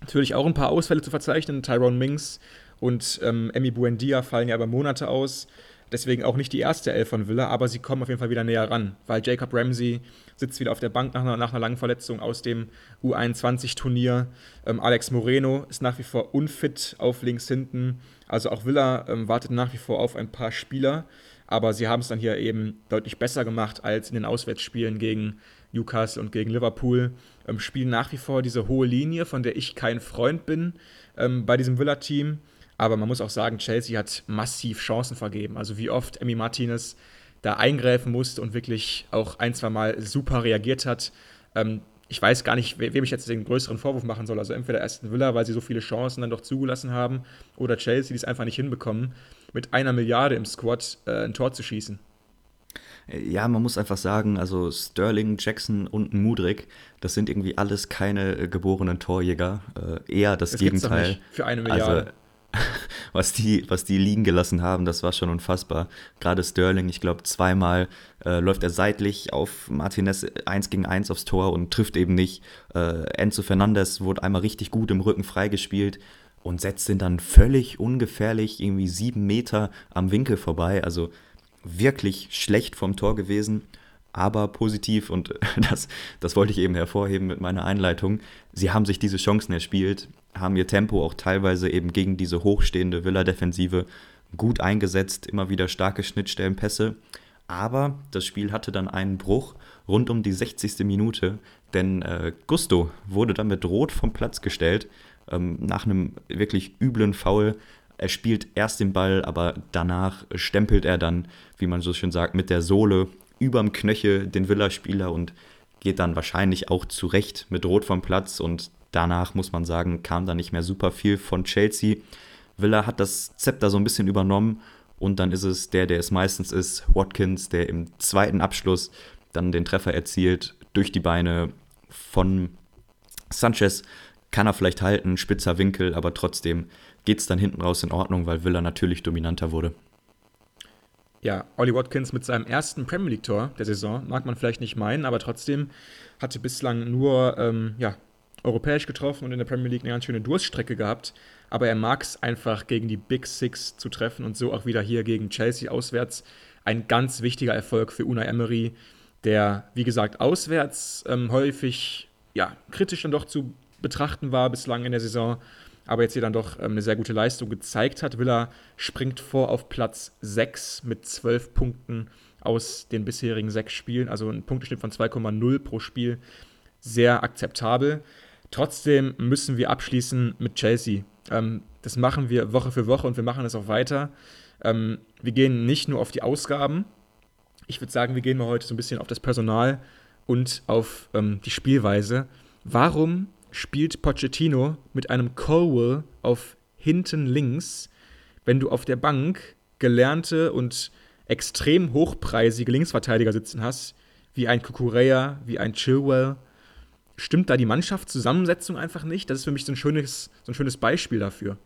natürlich auch ein paar Ausfälle zu verzeichnen. Tyrone Mings und ähm, Emi Buendia fallen ja über Monate aus. Deswegen auch nicht die erste Elf von Villa, aber sie kommen auf jeden Fall wieder näher ran, weil Jacob Ramsey sitzt wieder auf der Bank nach einer, nach einer langen Verletzung aus dem U21-Turnier. Ähm, Alex Moreno ist nach wie vor unfit auf links hinten. Also auch Villa ähm, wartet nach wie vor auf ein paar Spieler, aber sie haben es dann hier eben deutlich besser gemacht als in den Auswärtsspielen gegen Newcastle und gegen Liverpool. Ähm, spielen nach wie vor diese hohe Linie, von der ich kein Freund bin ähm, bei diesem Villa-Team. Aber man muss auch sagen, Chelsea hat massiv Chancen vergeben. Also wie oft Emi Martinez da eingreifen musste und wirklich auch ein, zwei Mal super reagiert hat. Ähm, ich weiß gar nicht, wem ich jetzt den größeren Vorwurf machen soll. Also entweder Aston Villa, weil sie so viele Chancen dann doch zugelassen haben, oder Chelsea, die es einfach nicht hinbekommen, mit einer Milliarde im Squad äh, ein Tor zu schießen. Ja, man muss einfach sagen, also Sterling, Jackson und Mudrik, das sind irgendwie alles keine äh, geborenen Torjäger. Äh, eher das, das Gegenteil. für eine Milliarde. Also, was die, was die liegen gelassen haben, das war schon unfassbar. Gerade Sterling, ich glaube, zweimal äh, läuft er seitlich auf Martinez 1 gegen 1 aufs Tor und trifft eben nicht. Äh, Enzo Fernandez wurde einmal richtig gut im Rücken freigespielt und setzt ihn dann völlig ungefährlich irgendwie sieben Meter am Winkel vorbei. Also wirklich schlecht vom Tor gewesen aber positiv und das, das wollte ich eben hervorheben mit meiner Einleitung. Sie haben sich diese Chancen erspielt, haben ihr Tempo auch teilweise eben gegen diese hochstehende Villa-Defensive gut eingesetzt, immer wieder starke Schnittstellenpässe. Aber das Spiel hatte dann einen Bruch rund um die 60. Minute, denn äh, Gusto wurde dann mit Rot vom Platz gestellt, ähm, nach einem wirklich üblen Foul. Er spielt erst den Ball, aber danach stempelt er dann, wie man so schön sagt, mit der Sohle überm Knöchel den Villa-Spieler und geht dann wahrscheinlich auch zurecht mit Rot vom Platz und danach muss man sagen, kam da nicht mehr super viel von Chelsea. Villa hat das Zepter so ein bisschen übernommen und dann ist es der, der es meistens ist, Watkins, der im zweiten Abschluss dann den Treffer erzielt durch die Beine von Sanchez kann er vielleicht halten, spitzer Winkel, aber trotzdem geht es dann hinten raus in Ordnung, weil Villa natürlich dominanter wurde. Ja, Ollie Watkins mit seinem ersten Premier League-Tor der Saison, mag man vielleicht nicht meinen, aber trotzdem hatte bislang nur ähm, ja, europäisch getroffen und in der Premier League eine ganz schöne Durststrecke gehabt. Aber er mag es einfach gegen die Big Six zu treffen und so auch wieder hier gegen Chelsea auswärts. Ein ganz wichtiger Erfolg für Unai Emery, der, wie gesagt, auswärts ähm, häufig ja, kritisch dann doch zu betrachten war bislang in der Saison, aber jetzt hier dann doch ähm, eine sehr gute Leistung gezeigt hat. Villa springt vor auf Platz 6 mit 12 Punkten aus den bisherigen sechs Spielen, also ein Punkteschnitt von 2,0 pro Spiel. Sehr akzeptabel. Trotzdem müssen wir abschließen mit Chelsea. Ähm, das machen wir Woche für Woche und wir machen es auch weiter. Ähm, wir gehen nicht nur auf die Ausgaben. Ich würde sagen, wir gehen mal heute so ein bisschen auf das Personal und auf ähm, die Spielweise. Warum spielt Pochettino mit einem Colwell auf hinten links, wenn du auf der Bank gelernte und extrem hochpreisige Linksverteidiger sitzen hast, wie ein Kukurea, wie ein Chilwell? Stimmt da die Mannschaftszusammensetzung einfach nicht? Das ist für mich so ein schönes, so ein schönes Beispiel dafür.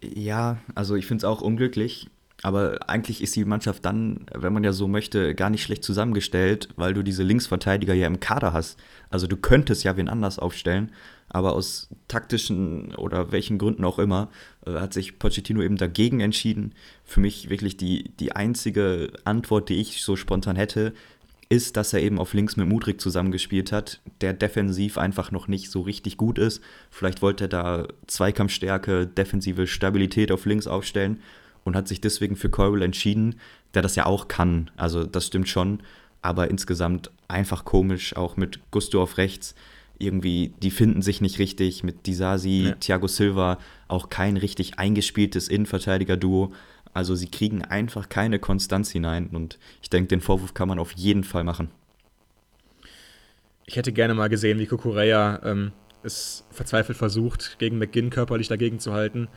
Ja, also ich finde es auch unglücklich. Aber eigentlich ist die Mannschaft dann, wenn man ja so möchte, gar nicht schlecht zusammengestellt, weil du diese Linksverteidiger ja im Kader hast. Also du könntest ja wen anders aufstellen, aber aus taktischen oder welchen Gründen auch immer äh, hat sich Pochettino eben dagegen entschieden. Für mich wirklich die, die einzige Antwort, die ich so spontan hätte, ist, dass er eben auf links mit Mudrik zusammengespielt hat, der defensiv einfach noch nicht so richtig gut ist. Vielleicht wollte er da Zweikampfstärke, defensive Stabilität auf links aufstellen und hat sich deswegen für Coral entschieden, der das ja auch kann. Also das stimmt schon, aber insgesamt einfach komisch, auch mit Gusto auf rechts. Irgendwie, die finden sich nicht richtig. Mit Disasi, ja. Thiago Silva auch kein richtig eingespieltes Innenverteidiger-Duo. Also sie kriegen einfach keine Konstanz hinein und ich denke, den Vorwurf kann man auf jeden Fall machen. Ich hätte gerne mal gesehen, wie Kukureya ähm, es verzweifelt versucht, gegen McGinn körperlich dagegen zu halten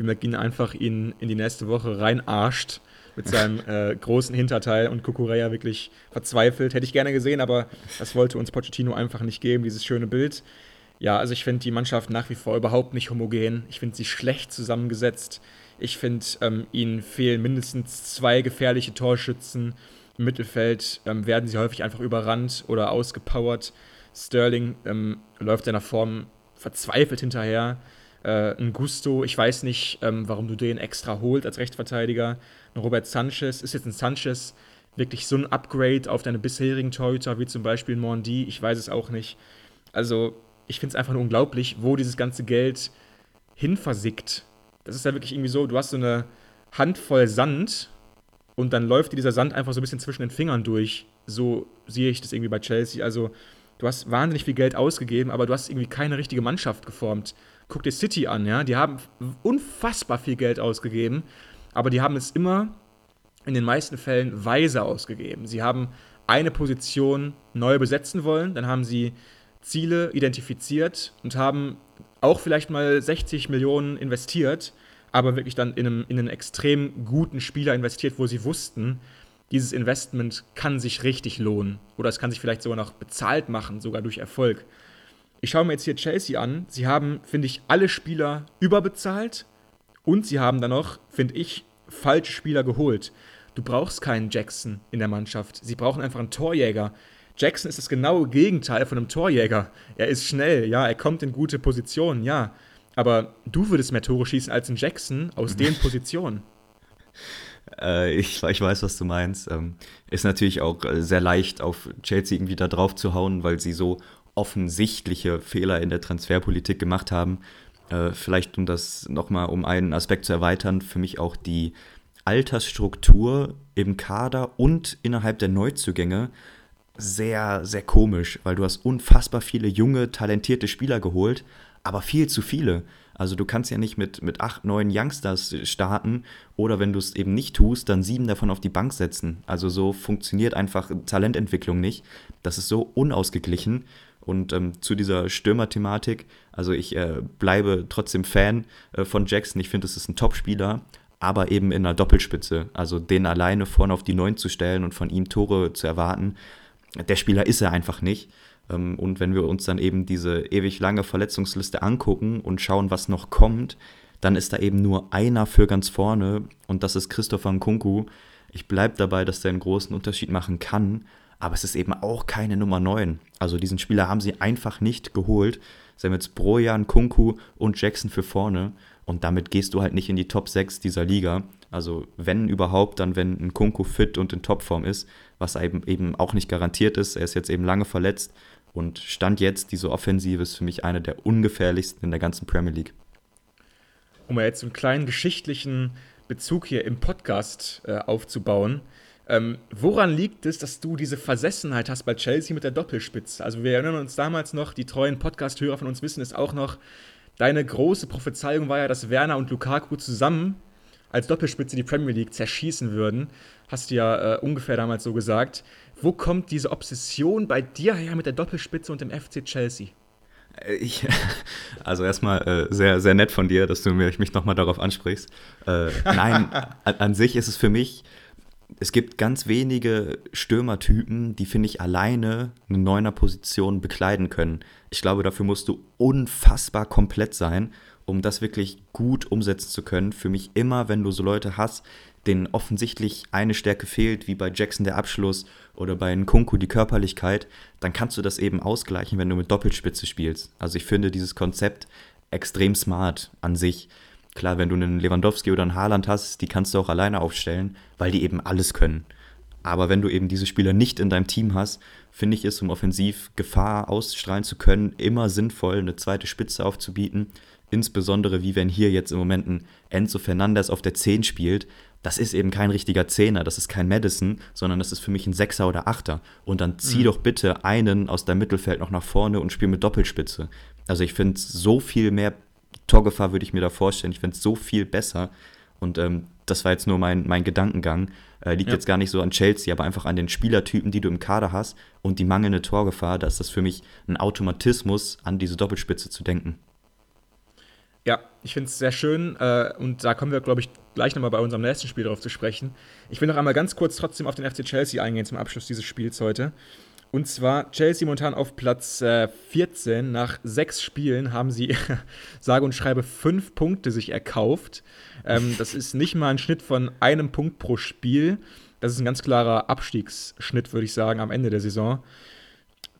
wie McGinn einfach ihn in die nächste Woche reinarscht mit seinem äh, großen Hinterteil und Kukureya wirklich verzweifelt. Hätte ich gerne gesehen, aber das wollte uns Pochettino einfach nicht geben, dieses schöne Bild. Ja, also ich finde die Mannschaft nach wie vor überhaupt nicht homogen. Ich finde sie schlecht zusammengesetzt. Ich finde, ähm, ihnen fehlen mindestens zwei gefährliche Torschützen. Im Mittelfeld ähm, werden sie häufig einfach überrannt oder ausgepowert. Sterling ähm, läuft seiner Form verzweifelt hinterher äh, ein Gusto, ich weiß nicht, ähm, warum du den extra holt als Rechtsverteidiger. Ein Robert Sanchez, ist jetzt ein Sanchez wirklich so ein Upgrade auf deine bisherigen Torhüter, wie zum Beispiel Mondi? Ich weiß es auch nicht. Also, ich finde es einfach nur unglaublich, wo dieses ganze Geld hinversickt. Das ist ja wirklich irgendwie so, du hast so eine Handvoll Sand und dann läuft dir dieser Sand einfach so ein bisschen zwischen den Fingern durch. So sehe ich das irgendwie bei Chelsea. Also, du hast wahnsinnig viel Geld ausgegeben, aber du hast irgendwie keine richtige Mannschaft geformt guck dir City an, ja, die haben unfassbar viel Geld ausgegeben, aber die haben es immer in den meisten Fällen weise ausgegeben. Sie haben eine Position neu besetzen wollen, dann haben sie Ziele identifiziert und haben auch vielleicht mal 60 Millionen investiert, aber wirklich dann in, einem, in einen extrem guten Spieler investiert, wo sie wussten, dieses Investment kann sich richtig lohnen oder es kann sich vielleicht sogar noch bezahlt machen, sogar durch Erfolg. Ich schaue mir jetzt hier Chelsea an. Sie haben, finde ich, alle Spieler überbezahlt und sie haben dann noch, finde ich, falsche Spieler geholt. Du brauchst keinen Jackson in der Mannschaft. Sie brauchen einfach einen Torjäger. Jackson ist das genaue Gegenteil von einem Torjäger. Er ist schnell, ja, er kommt in gute Positionen, ja. Aber du würdest mehr Tore schießen als ein Jackson aus den Positionen. Äh, ich, ich, weiß, was du meinst. Ähm, ist natürlich auch äh, sehr leicht, auf Chelsea irgendwie da drauf zu hauen, weil sie so offensichtliche Fehler in der Transferpolitik gemacht haben. Äh, vielleicht um das nochmal um einen Aspekt zu erweitern, für mich auch die Altersstruktur im Kader und innerhalb der Neuzugänge sehr, sehr komisch, weil du hast unfassbar viele junge, talentierte Spieler geholt, aber viel zu viele. Also du kannst ja nicht mit, mit acht, neun Youngsters starten oder wenn du es eben nicht tust, dann sieben davon auf die Bank setzen. Also so funktioniert einfach Talententwicklung nicht. Das ist so unausgeglichen und ähm, zu dieser Stürmer-Thematik, also ich äh, bleibe trotzdem Fan äh, von Jackson. Ich finde, es ist ein Top-Spieler, aber eben in einer Doppelspitze. Also den alleine vorne auf die Neun zu stellen und von ihm Tore zu erwarten, der Spieler ist er einfach nicht. Ähm, und wenn wir uns dann eben diese ewig lange Verletzungsliste angucken und schauen, was noch kommt, dann ist da eben nur einer für ganz vorne und das ist Christopher Nkunku. Ich bleibe dabei, dass der einen großen Unterschied machen kann, aber es ist eben auch keine Nummer 9. Also diesen Spieler haben sie einfach nicht geholt. Sie haben jetzt Brojan, Kunku und Jackson für vorne und damit gehst du halt nicht in die Top 6 dieser Liga. Also wenn überhaupt, dann wenn ein Kunku fit und in Topform ist, was eben, eben auch nicht garantiert ist. Er ist jetzt eben lange verletzt und Stand jetzt, diese Offensive ist für mich eine der ungefährlichsten in der ganzen Premier League. Um ja jetzt einen kleinen geschichtlichen Bezug hier im Podcast äh, aufzubauen, ähm, woran liegt es, dass du diese Versessenheit hast bei Chelsea mit der Doppelspitze? Also wir erinnern uns damals noch, die treuen Podcast-Hörer von uns wissen es auch noch, deine große Prophezeiung war ja, dass Werner und Lukaku zusammen als Doppelspitze die Premier League zerschießen würden. Hast du ja äh, ungefähr damals so gesagt. Wo kommt diese Obsession bei dir her mit der Doppelspitze und dem FC Chelsea? Äh, ich, also erstmal äh, sehr, sehr nett von dir, dass du mich nochmal darauf ansprichst. Äh, nein, an, an, sich ist es für mich, es gibt ganz wenige Stürmertypen, die, finde ich, alleine eine neuner Position bekleiden können. Ich glaube, dafür musst du unfassbar komplett sein, um das wirklich gut umsetzen zu können. Für mich immer, wenn du so Leute hast, denen offensichtlich eine Stärke fehlt, wie bei Jackson der Abschluss oder bei Nkunku die Körperlichkeit, dann kannst du das eben ausgleichen, wenn du mit Doppelspitze spielst. Also ich finde dieses Konzept extrem smart an sich. Klar, wenn du einen Lewandowski oder einen Haaland hast, die kannst du auch alleine aufstellen, weil die eben alles können. Aber wenn du eben diese Spieler nicht in deinem Team hast, finde ich es, um offensiv Gefahr ausstrahlen zu können, immer sinnvoll, eine zweite Spitze aufzubieten. Insbesondere wie wenn hier jetzt im Moment ein Enzo Fernandez auf der 10 spielt, das ist eben kein richtiger Zehner, das ist kein Madison, sondern das ist für mich ein Sechser oder Achter. Und dann zieh mhm. doch bitte einen aus deinem Mittelfeld noch nach vorne und spiel mit Doppelspitze. Also ich finde so viel mehr Torgefahr würde ich mir da vorstellen. Ich finde es so viel besser. Und ähm, das war jetzt nur mein, mein Gedankengang. Äh, liegt ja. jetzt gar nicht so an Chelsea, aber einfach an den Spielertypen, die du im Kader hast und die mangelnde Torgefahr. Da ist das für mich ein Automatismus, an diese Doppelspitze zu denken. Ja, ich finde es sehr schön äh, und da kommen wir, glaube ich, gleich nochmal bei unserem nächsten Spiel darauf zu sprechen. Ich will noch einmal ganz kurz trotzdem auf den FC Chelsea eingehen zum Abschluss dieses Spiels heute. Und zwar Chelsea momentan auf Platz äh, 14. Nach sechs Spielen haben sie, sage und schreibe, fünf Punkte sich erkauft. Ähm, das ist nicht mal ein Schnitt von einem Punkt pro Spiel. Das ist ein ganz klarer Abstiegsschnitt, würde ich sagen, am Ende der Saison.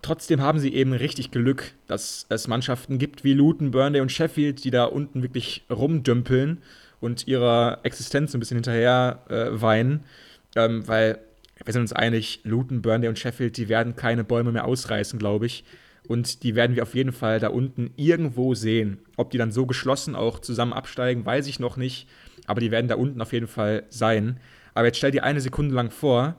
Trotzdem haben sie eben richtig Glück, dass es Mannschaften gibt wie Luton, Burnley und Sheffield, die da unten wirklich rumdümpeln und ihrer Existenz ein bisschen hinterher äh, weinen. Ähm, weil wir sind uns einig, Luton, Burnley und Sheffield, die werden keine Bäume mehr ausreißen, glaube ich. Und die werden wir auf jeden Fall da unten irgendwo sehen. Ob die dann so geschlossen auch zusammen absteigen, weiß ich noch nicht. Aber die werden da unten auf jeden Fall sein. Aber jetzt stell dir eine Sekunde lang vor,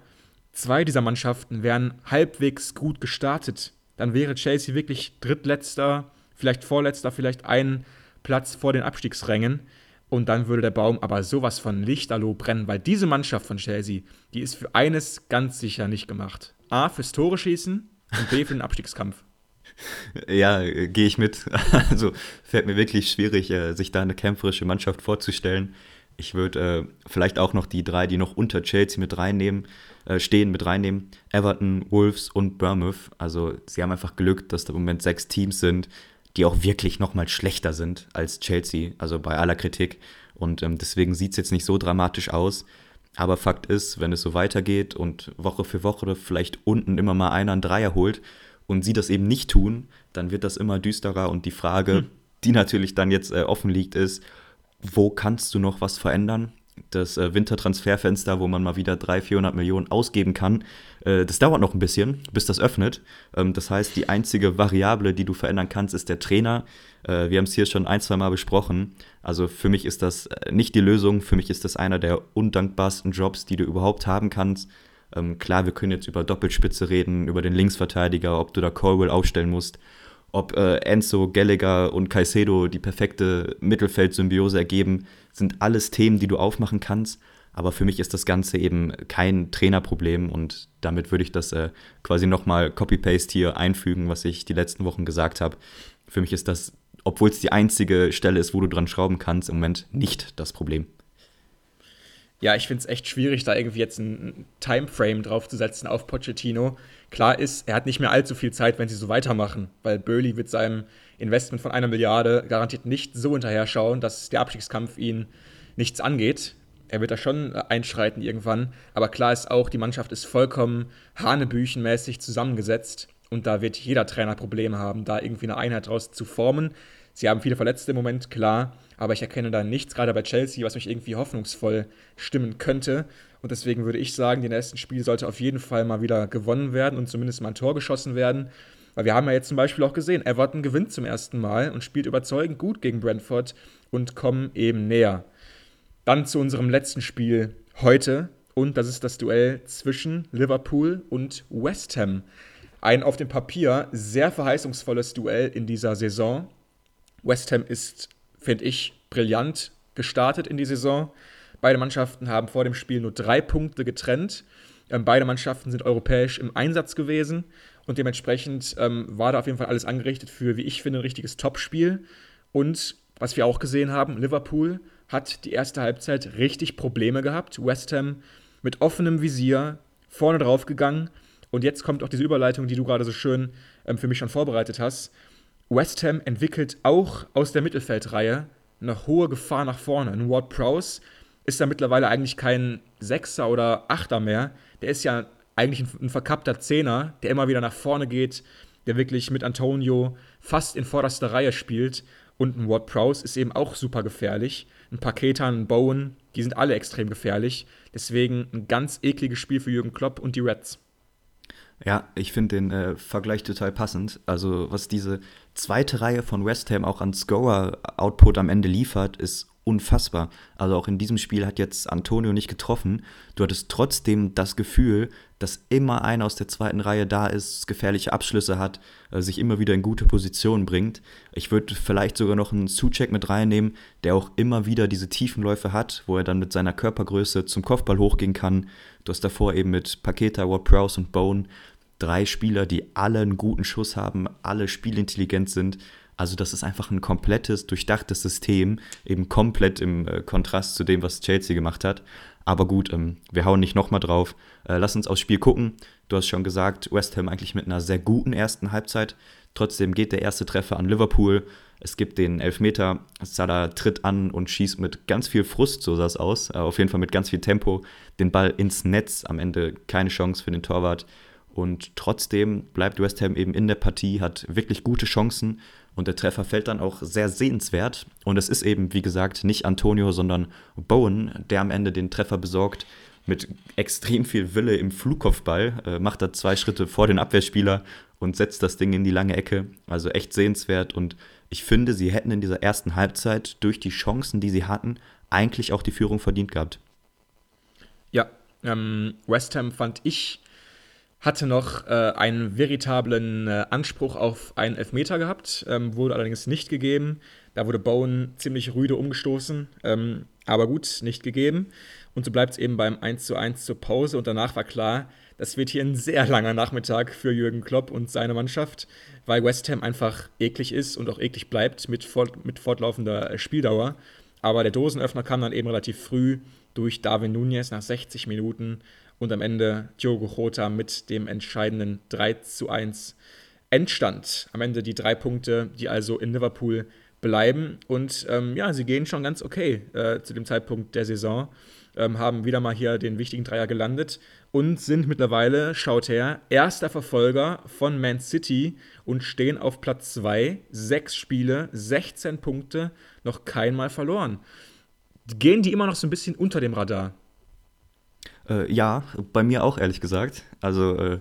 zwei dieser Mannschaften wären halbwegs gut gestartet. Dann wäre Chelsea wirklich drittletzter, vielleicht vorletzter, vielleicht einen Platz vor den Abstiegsrängen. Und dann würde der Baum aber sowas von Lichterloh brennen, weil diese Mannschaft von Chelsea, die ist für eines ganz sicher nicht gemacht. A, fürs Tore schießen und B, für den Abstiegskampf. Ja, gehe ich mit. Also fällt mir wirklich schwierig, äh, sich da eine kämpferische Mannschaft vorzustellen. Ich würde äh, vielleicht auch noch die drei, die noch unter Chelsea mit reinnehmen, äh, stehen, mit reinnehmen. Everton, Wolves und Bournemouth. Also sie haben einfach Glück, dass da im Moment sechs Teams sind, die auch wirklich nochmal schlechter sind als Chelsea, also bei aller Kritik. Und ähm, deswegen sieht es jetzt nicht so dramatisch aus. Aber Fakt ist, wenn es so weitergeht und Woche für Woche vielleicht unten immer mal einer einen Dreier holt und sie das eben nicht tun, dann wird das immer düsterer. Und die Frage, hm. die natürlich dann jetzt äh, offen liegt, ist, wo kannst du noch was verändern? das äh, Wintertransferfenster, wo man mal wieder 300, 400 Millionen ausgeben kann, äh, das dauert noch ein bisschen, bis das öffnet. Ähm, das heißt, die einzige Variable, die du verändern kannst, ist der Trainer. Äh, wir haben es hier schon ein, zwei Mal besprochen. Also für mich ist das äh, nicht die Lösung. Für mich ist das einer der undankbarsten Jobs, die du überhaupt haben kannst. Ähm, klar, wir können jetzt über Doppelspitze reden, über den Linksverteidiger, ob du da Colwell aufstellen musst ob äh, Enzo, Gallagher und Caicedo die perfekte Mittelfeldsymbiose ergeben, sind alles Themen, die du aufmachen kannst. Aber für mich ist das Ganze eben kein Trainerproblem und damit würde ich das äh, quasi nochmal Copy-Paste hier einfügen, was ich die letzten Wochen gesagt habe. Für mich ist das, obwohl es die einzige Stelle ist, wo du dran schrauben kannst, im Moment nicht das Problem. Ja, ich finde es echt schwierig, da irgendwie jetzt ein Timeframe draufzusetzen auf Pochettino. Klar ist, er hat nicht mehr allzu viel Zeit, wenn sie so weitermachen, weil Burley mit seinem Investment von einer Milliarde garantiert nicht so hinterher schauen, dass der Abstiegskampf ihn nichts angeht. Er wird da schon einschreiten irgendwann, aber klar ist auch, die Mannschaft ist vollkommen hanebüchenmäßig zusammengesetzt und da wird jeder Trainer Probleme haben, da irgendwie eine Einheit draus zu formen. Sie haben viele Verletzte im Moment, klar, aber ich erkenne da nichts, gerade bei Chelsea, was mich irgendwie hoffnungsvoll stimmen könnte. Und deswegen würde ich sagen, die nächsten Spiele sollte auf jeden Fall mal wieder gewonnen werden und zumindest mal ein Tor geschossen werden. Weil wir haben ja jetzt zum Beispiel auch gesehen, Everton gewinnt zum ersten Mal und spielt überzeugend gut gegen Brentford und kommen eben näher. Dann zu unserem letzten Spiel heute und das ist das Duell zwischen Liverpool und West Ham. Ein auf dem Papier sehr verheißungsvolles Duell in dieser Saison. West Ham ist, finde ich, brillant gestartet in die Saison. Beide Mannschaften haben vor dem Spiel nur drei Punkte getrennt. Ähm, beide Mannschaften sind europäisch im Einsatz gewesen und dementsprechend ähm, war da auf jeden Fall alles angerichtet für, wie ich finde, ein richtiges Topspiel. Und was wir auch gesehen haben, Liverpool hat die erste Halbzeit richtig Probleme gehabt. West Ham mit offenem Visier vorne drauf gegangen. Und jetzt kommt auch diese Überleitung, die du gerade so schön ähm, für mich schon vorbereitet hast. West Ham entwickelt auch aus der Mittelfeldreihe eine hohe Gefahr nach vorne. Ein Ward Prowse ist da mittlerweile eigentlich kein Sechser oder Achter mehr. Der ist ja eigentlich ein, ein verkappter Zehner, der immer wieder nach vorne geht, der wirklich mit Antonio fast in vorderster Reihe spielt. Und ein Ward Prowse ist eben auch super gefährlich. Ein Paketan, ein Bowen, die sind alle extrem gefährlich. Deswegen ein ganz ekliges Spiel für Jürgen Klopp und die Reds. Ja, ich finde den äh, Vergleich total passend. Also, was diese zweite Reihe von West Ham auch an Scorer-Output am Ende liefert, ist unfassbar. Also auch in diesem Spiel hat jetzt Antonio nicht getroffen. Du hattest trotzdem das Gefühl, dass immer einer aus der zweiten Reihe da ist, gefährliche Abschlüsse hat, äh, sich immer wieder in gute Positionen bringt. Ich würde vielleicht sogar noch einen Suchek mit reinnehmen, der auch immer wieder diese Tiefenläufe hat, wo er dann mit seiner Körpergröße zum Kopfball hochgehen kann. Du hast davor eben mit Paketa, Ward Prowse und Bone drei Spieler, die alle einen guten Schuss haben, alle spielintelligent sind. Also das ist einfach ein komplettes, durchdachtes System, eben komplett im äh, Kontrast zu dem, was Chelsea gemacht hat. Aber gut, ähm, wir hauen nicht nochmal drauf. Äh, lass uns aufs Spiel gucken. Du hast schon gesagt, West Ham eigentlich mit einer sehr guten ersten Halbzeit. Trotzdem geht der erste Treffer an Liverpool. Es gibt den Elfmeter. Salah tritt an und schießt mit ganz viel Frust, so sah es aus. Äh, auf jeden Fall mit ganz viel Tempo. Den Ball ins Netz. Am Ende keine Chance für den Torwart. Und trotzdem bleibt West Ham eben in der Partie, hat wirklich gute Chancen und der Treffer fällt dann auch sehr sehenswert. Und es ist eben, wie gesagt, nicht Antonio, sondern Bowen, der am Ende den Treffer besorgt. Mit extrem viel Wille im Flugkopfball äh, macht er zwei Schritte vor den Abwehrspieler und setzt das Ding in die lange Ecke. Also echt sehenswert. Und ich finde, sie hätten in dieser ersten Halbzeit durch die Chancen, die sie hatten, eigentlich auch die Führung verdient gehabt. Ja, ähm, West Ham fand ich hatte noch äh, einen veritablen äh, Anspruch auf einen Elfmeter gehabt, ähm, wurde allerdings nicht gegeben. Da wurde Bowen ziemlich rüde umgestoßen, ähm, aber gut, nicht gegeben. Und so bleibt es eben beim 1:1 zur Pause und danach war klar, das wird hier ein sehr langer Nachmittag für Jürgen Klopp und seine Mannschaft, weil West Ham einfach eklig ist und auch eklig bleibt mit, fort, mit fortlaufender äh, Spieldauer. Aber der Dosenöffner kam dann eben relativ früh durch Darwin Nunez nach 60 Minuten und am Ende Diogo Jota mit dem entscheidenden 3 zu 1 Endstand. Am Ende die drei Punkte, die also in Liverpool bleiben. Und ähm, ja, sie gehen schon ganz okay äh, zu dem Zeitpunkt der Saison. Ähm, haben wieder mal hier den wichtigen Dreier gelandet und sind mittlerweile, schaut her, erster Verfolger von Man City und stehen auf Platz 2. Sechs Spiele, 16 Punkte, noch keinmal verloren. Gehen die immer noch so ein bisschen unter dem Radar? Äh, ja, bei mir auch, ehrlich gesagt. Also äh,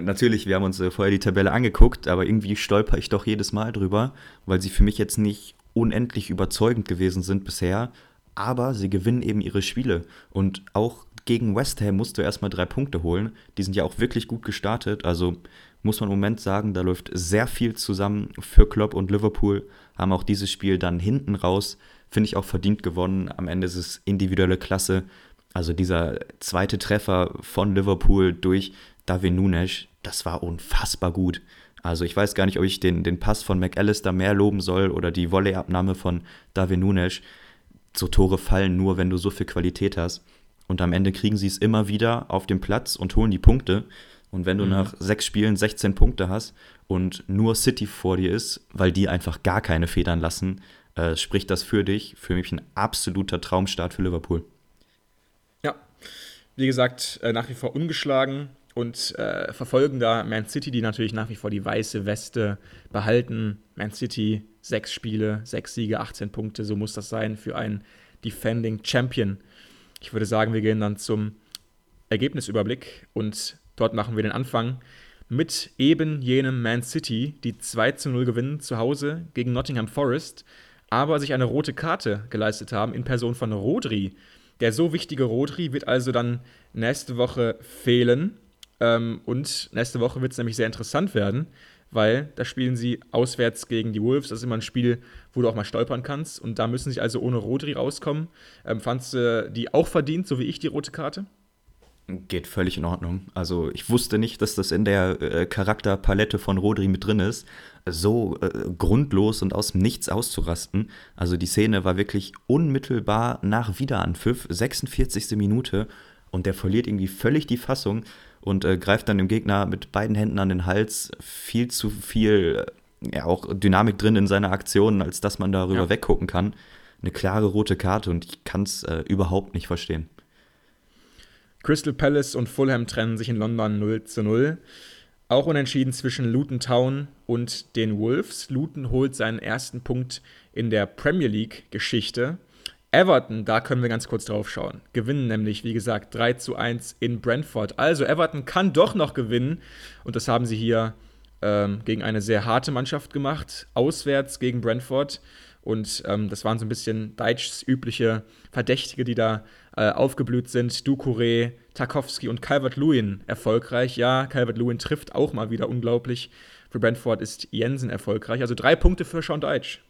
natürlich, wir haben uns äh, vorher die Tabelle angeguckt, aber irgendwie stolper ich doch jedes Mal drüber, weil sie für mich jetzt nicht unendlich überzeugend gewesen sind bisher. Aber sie gewinnen eben ihre Spiele. Und auch gegen West Ham musst du erstmal drei Punkte holen. Die sind ja auch wirklich gut gestartet. Also muss man im Moment sagen, da läuft sehr viel zusammen für Klopp und Liverpool. Haben auch dieses Spiel dann hinten raus, finde ich auch verdient gewonnen. Am Ende ist es individuelle Klasse. Also dieser zweite Treffer von Liverpool durch David Nunes, das war unfassbar gut. Also ich weiß gar nicht, ob ich den, den Pass von McAllister mehr loben soll oder die Volleyabnahme von David Nunes. So Tore fallen nur, wenn du so viel Qualität hast. und am Ende kriegen sie es immer wieder auf den Platz und holen die Punkte. Und wenn du mhm. nach sechs Spielen 16 Punkte hast und nur City vor dir ist, weil die einfach gar keine Federn lassen, äh, spricht das für dich. Für mich ein absoluter Traumstart für Liverpool. Wie gesagt, äh, nach wie vor ungeschlagen und äh, verfolgen da Man City, die natürlich nach wie vor die weiße Weste behalten. Man City, sechs Spiele, sechs Siege, 18 Punkte, so muss das sein für einen Defending Champion. Ich würde sagen, wir gehen dann zum Ergebnisüberblick und dort machen wir den Anfang mit eben jenem Man City, die 2 zu 0 gewinnen zu Hause gegen Nottingham Forest, aber sich eine rote Karte geleistet haben in Person von Rodri. Der so wichtige Rodri wird also dann nächste Woche fehlen. Ähm, und nächste Woche wird es nämlich sehr interessant werden, weil da spielen sie auswärts gegen die Wolves. Das ist immer ein Spiel, wo du auch mal stolpern kannst. Und da müssen sie also ohne Rodri rauskommen. Ähm, fandst du die auch verdient, so wie ich, die rote Karte? Geht völlig in Ordnung. Also ich wusste nicht, dass das in der äh, Charakterpalette von Rodri mit drin ist. So äh, grundlos und aus dem Nichts auszurasten. Also die Szene war wirklich unmittelbar nach Wiederanpfiff, 46. Minute. Und der verliert irgendwie völlig die Fassung und äh, greift dann dem Gegner mit beiden Händen an den Hals. Viel zu viel, äh, ja, auch Dynamik drin in seiner Aktionen, als dass man darüber ja. weggucken kann. Eine klare rote Karte und ich kann es äh, überhaupt nicht verstehen. Crystal Palace und Fulham trennen sich in London 0 zu 0. Auch unentschieden zwischen Luton Town und den Wolves. Luton holt seinen ersten Punkt in der Premier League-Geschichte. Everton, da können wir ganz kurz drauf schauen. Gewinnen nämlich, wie gesagt, 3 zu 1 in Brentford. Also Everton kann doch noch gewinnen. Und das haben sie hier ähm, gegen eine sehr harte Mannschaft gemacht. Auswärts gegen Brentford. Und ähm, das waren so ein bisschen Deitschs übliche Verdächtige, die da äh, aufgeblüht sind. Ducouré, Tarkowski und Calvert-Lewin erfolgreich. Ja, Calvert-Lewin trifft auch mal wieder unglaublich. Für Brentford ist Jensen erfolgreich. Also drei Punkte für Sean Deitch.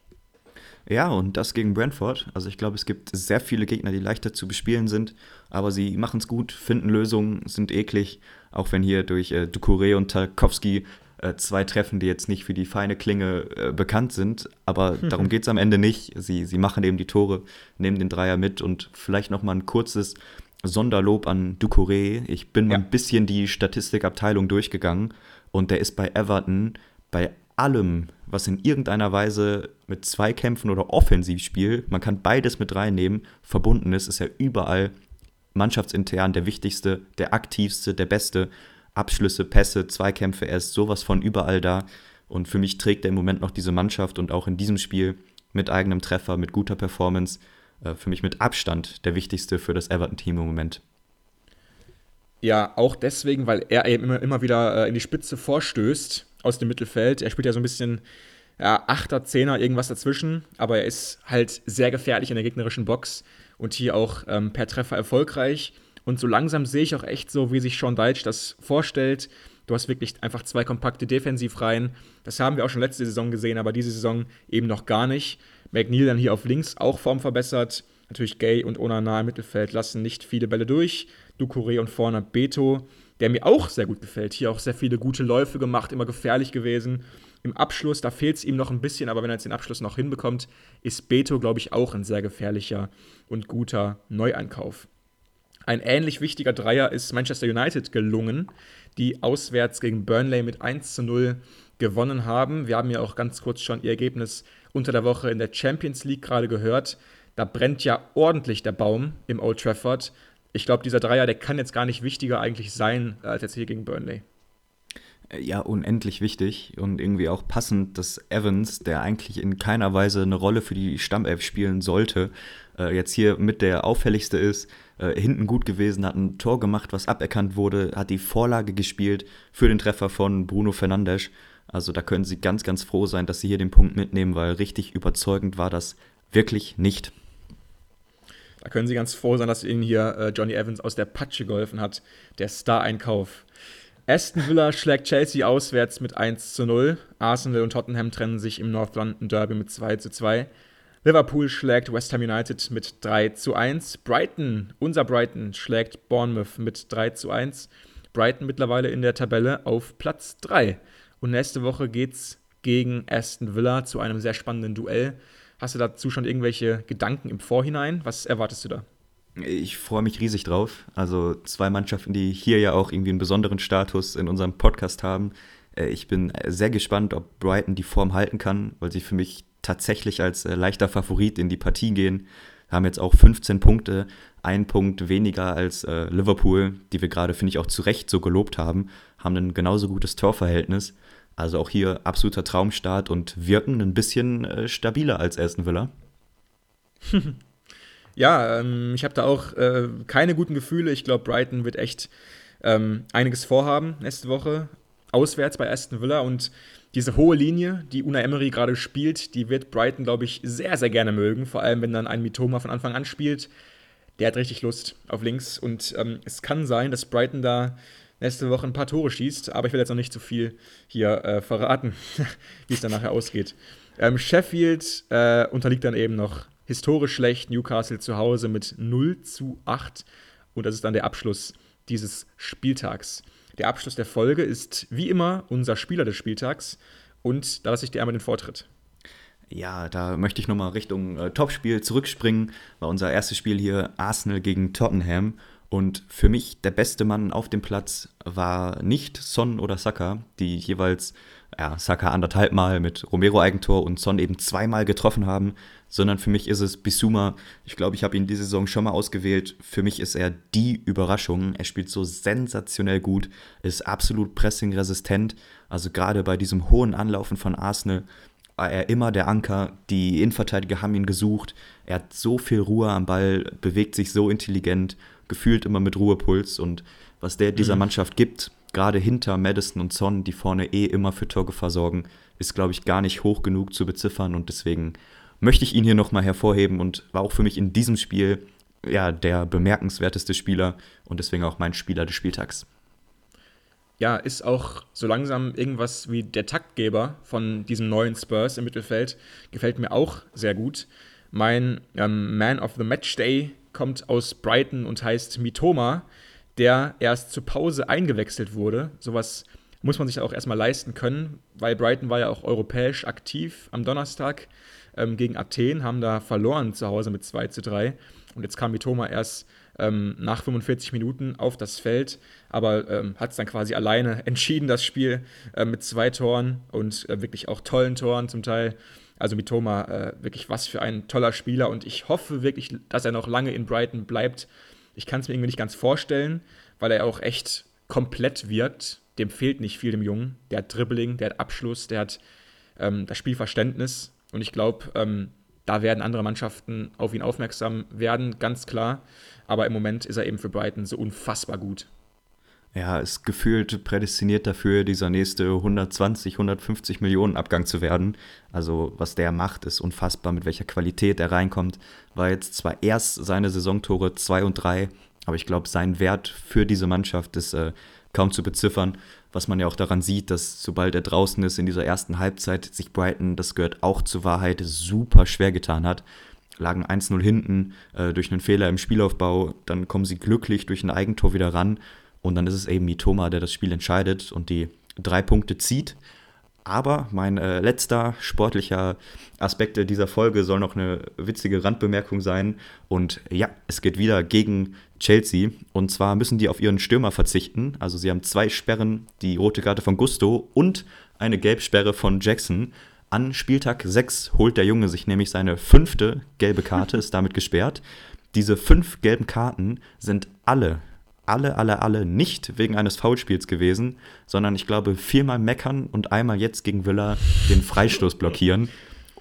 Ja, und das gegen Brentford. Also ich glaube, es gibt sehr viele Gegner, die leichter zu bespielen sind, aber sie machen es gut, finden Lösungen, sind eklig, auch wenn hier durch äh, Ducouré und Tarkowski äh, zwei Treffen, die jetzt nicht für die feine Klinge äh, bekannt sind, aber darum geht es am Ende nicht. Sie, sie machen eben die Tore, nehmen den Dreier mit und vielleicht nochmal ein kurzes Sonderlob an Ducouré. Ich bin mal ja. ein bisschen die Statistikabteilung durchgegangen und der ist bei Everton bei allem, was in irgendeiner Weise mit Zweikämpfen oder Offensivspiel, man kann beides mit reinnehmen, verbunden ist, ist er überall mannschaftsintern der wichtigste, der aktivste, der beste. Abschlüsse, Pässe, Zweikämpfe, er ist sowas von überall da. Und für mich trägt er im Moment noch diese Mannschaft und auch in diesem Spiel mit eigenem Treffer, mit guter Performance, äh, für mich mit Abstand der wichtigste für das Everton-Team im Moment. Ja, auch deswegen, weil er eben immer, immer wieder äh, in die Spitze vorstößt aus dem Mittelfeld. Er spielt ja so ein bisschen ja, Achter, Zehner, irgendwas dazwischen, aber er ist halt sehr gefährlich in der gegnerischen Box und hier auch ähm, per Treffer erfolgreich. Und so langsam sehe ich auch echt so, wie sich Sean Deitch das vorstellt. Du hast wirklich einfach zwei kompakte Defensivreihen. Das haben wir auch schon letzte Saison gesehen, aber diese Saison eben noch gar nicht. McNeil dann hier auf links auch Form verbessert. Natürlich Gay und Onana im Mittelfeld lassen nicht viele Bälle durch. Ducouré und vorne Beto, der mir auch sehr gut gefällt. Hier auch sehr viele gute Läufe gemacht, immer gefährlich gewesen. Im Abschluss, da fehlt es ihm noch ein bisschen, aber wenn er jetzt den Abschluss noch hinbekommt, ist Beto, glaube ich, auch ein sehr gefährlicher und guter Neueinkauf. Ein ähnlich wichtiger Dreier ist Manchester United gelungen, die auswärts gegen Burnley mit 1 zu 0 gewonnen haben. Wir haben ja auch ganz kurz schon ihr Ergebnis unter der Woche in der Champions League gerade gehört. Da brennt ja ordentlich der Baum im Old Trafford. Ich glaube, dieser Dreier, der kann jetzt gar nicht wichtiger eigentlich sein als jetzt hier gegen Burnley. Ja, unendlich wichtig und irgendwie auch passend, dass Evans, der eigentlich in keiner Weise eine Rolle für die Stammelf spielen sollte, äh, jetzt hier mit der auffälligste ist, äh, hinten gut gewesen, hat ein Tor gemacht, was aberkannt wurde, hat die Vorlage gespielt für den Treffer von Bruno Fernandes. Also da können Sie ganz, ganz froh sein, dass Sie hier den Punkt mitnehmen, weil richtig überzeugend war das wirklich nicht. Da können Sie ganz froh sein, dass Ihnen hier äh, Johnny Evans aus der Patsche geholfen hat, der Star-Einkauf. Aston Villa schlägt Chelsea auswärts mit 1 zu 0. Arsenal und Tottenham trennen sich im North London Derby mit 2 zu 2. Liverpool schlägt West Ham United mit 3 zu 1. Brighton, unser Brighton, schlägt Bournemouth mit 3 zu 1. Brighton mittlerweile in der Tabelle auf Platz 3. Und nächste Woche geht's gegen Aston Villa zu einem sehr spannenden Duell. Hast du dazu schon irgendwelche Gedanken im Vorhinein? Was erwartest du da? Ich freue mich riesig drauf. Also zwei Mannschaften, die hier ja auch irgendwie einen besonderen Status in unserem Podcast haben. Äh, ich bin sehr gespannt, ob Brighton die Form halten kann, weil sie für mich tatsächlich als äh, leichter Favorit in die Partie gehen. Haben jetzt auch 15 Punkte, ein Punkt weniger als äh, Liverpool, die wir gerade, finde ich, auch zu Recht so gelobt haben, haben ein genauso gutes Torverhältnis. Also auch hier absoluter Traumstart und wirken ein bisschen äh, stabiler als Aston Villa. ja, ähm, ich habe da auch äh, keine guten Gefühle. Ich glaube, Brighton wird echt ähm, einiges vorhaben nächste Woche. Auswärts bei Aston Villa und diese hohe Linie, die Una Emery gerade spielt, die wird Brighton, glaube ich, sehr, sehr gerne mögen. Vor allem, wenn dann ein Mitoma von Anfang an spielt. Der hat richtig Lust auf links. Und ähm, es kann sein, dass Brighton da nächste Woche ein paar Tore schießt. Aber ich will jetzt noch nicht zu viel hier äh, verraten, wie es dann nachher ausgeht. Ähm, Sheffield äh, unterliegt dann eben noch historisch schlecht. Newcastle zu Hause mit 0 zu 8. Und das ist dann der Abschluss dieses Spieltags. Der Abschluss der Folge ist wie immer unser Spieler des Spieltags. Und da lasse ich dir einmal den Vortritt. Ja, da möchte ich nochmal Richtung äh, Topspiel zurückspringen. War unser erstes Spiel hier Arsenal gegen Tottenham. Und für mich der beste Mann auf dem Platz war nicht Son oder Saka, die jeweils ja, Saka anderthalb Mal mit Romero-Eigentor und Son eben zweimal getroffen haben, sondern für mich ist es Bisuma. Ich glaube, ich habe ihn diese Saison schon mal ausgewählt. Für mich ist er die Überraschung. Er spielt so sensationell gut, ist absolut pressingresistent. Also gerade bei diesem hohen Anlaufen von Arsenal war er immer der Anker. Die Innenverteidiger haben ihn gesucht. Er hat so viel Ruhe am Ball, bewegt sich so intelligent, gefühlt immer mit Ruhepuls. Und was der dieser mhm. Mannschaft gibt, gerade hinter Madison und Son, die vorne eh immer für Torgefahr sorgen, ist, glaube ich, gar nicht hoch genug zu beziffern. Und deswegen möchte ich ihn hier nochmal hervorheben und war auch für mich in diesem Spiel ja, der bemerkenswerteste Spieler und deswegen auch mein Spieler des Spieltags. Ja, ist auch so langsam irgendwas wie der Taktgeber von diesem neuen Spurs im Mittelfeld. Gefällt mir auch sehr gut. Mein ähm, Man of the Match Day kommt aus Brighton und heißt Mitoma, der erst zur Pause eingewechselt wurde. Sowas muss man sich auch erstmal leisten können, weil Brighton war ja auch europäisch aktiv am Donnerstag ähm, gegen Athen, haben da verloren zu Hause mit 2 zu 3. Und jetzt kam Mitoma erst ähm, nach 45 Minuten auf das Feld, aber ähm, hat es dann quasi alleine entschieden, das Spiel äh, mit zwei Toren und äh, wirklich auch tollen Toren zum Teil. Also Mitoma, äh, wirklich was für ein toller Spieler und ich hoffe wirklich, dass er noch lange in Brighton bleibt. Ich kann es mir irgendwie nicht ganz vorstellen, weil er auch echt komplett wirkt. Dem fehlt nicht viel dem Jungen. Der hat Dribbling, der hat Abschluss, der hat ähm, das Spielverständnis und ich glaube, ähm, da werden andere Mannschaften auf ihn aufmerksam werden, ganz klar. Aber im Moment ist er eben für Brighton so unfassbar gut. Ja, ist gefühlt prädestiniert dafür, dieser nächste 120, 150 Millionen Abgang zu werden. Also, was der macht, ist unfassbar, mit welcher Qualität er reinkommt. War jetzt zwar erst seine Saisontore 2 und 3, aber ich glaube, sein Wert für diese Mannschaft ist äh, kaum zu beziffern was man ja auch daran sieht, dass sobald er draußen ist in dieser ersten Halbzeit, sich Brighton, das gehört auch zur Wahrheit, super schwer getan hat. Lagen 1-0 hinten äh, durch einen Fehler im Spielaufbau, dann kommen sie glücklich durch ein Eigentor wieder ran und dann ist es eben Mitoma, der das Spiel entscheidet und die drei Punkte zieht. Aber mein äh, letzter sportlicher Aspekt dieser Folge soll noch eine witzige Randbemerkung sein. Und ja, es geht wieder gegen Chelsea. Und zwar müssen die auf ihren Stürmer verzichten. Also sie haben zwei Sperren, die rote Karte von Gusto und eine Gelbsperre von Jackson. An Spieltag 6 holt der Junge sich nämlich seine fünfte gelbe Karte, ist damit gesperrt. Diese fünf gelben Karten sind alle alle, alle, alle nicht wegen eines Foulspiels gewesen, sondern ich glaube viermal meckern und einmal jetzt gegen Villa den Freistoß blockieren.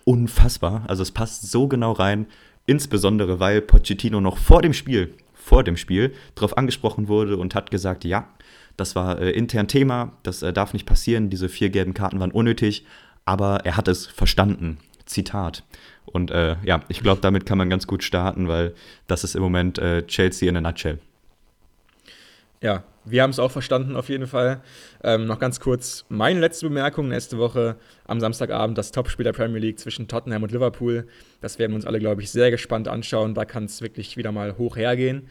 Unfassbar. Also es passt so genau rein, insbesondere weil Pochettino noch vor dem Spiel, vor dem Spiel, darauf angesprochen wurde und hat gesagt, ja, das war äh, intern Thema, das äh, darf nicht passieren, diese vier gelben Karten waren unnötig, aber er hat es verstanden. Zitat. Und äh, ja, ich glaube, damit kann man ganz gut starten, weil das ist im Moment äh, Chelsea in a nutshell. Ja, wir haben es auch verstanden auf jeden Fall. Ähm, noch ganz kurz meine letzte Bemerkung. Nächste Woche am Samstagabend das Topspiel der Premier League zwischen Tottenham und Liverpool. Das werden wir uns alle, glaube ich, sehr gespannt anschauen. Da kann es wirklich wieder mal hoch hergehen.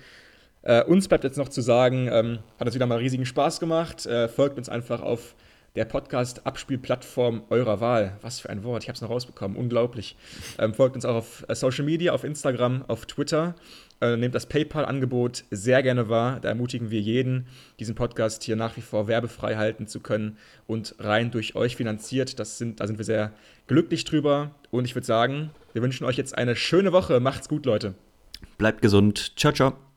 Äh, uns bleibt jetzt noch zu sagen, ähm, hat uns wieder mal riesigen Spaß gemacht. Äh, folgt uns einfach auf der Podcast-Abspielplattform eurer Wahl. Was für ein Wort, ich habe es noch rausbekommen, unglaublich. Ähm, folgt uns auch auf äh, Social Media, auf Instagram, auf Twitter. Äh, nehmt das PayPal-Angebot sehr gerne wahr. Da ermutigen wir jeden, diesen Podcast hier nach wie vor werbefrei halten zu können und rein durch euch finanziert. Das sind, da sind wir sehr glücklich drüber. Und ich würde sagen, wir wünschen euch jetzt eine schöne Woche. Macht's gut, Leute. Bleibt gesund. Ciao, ciao.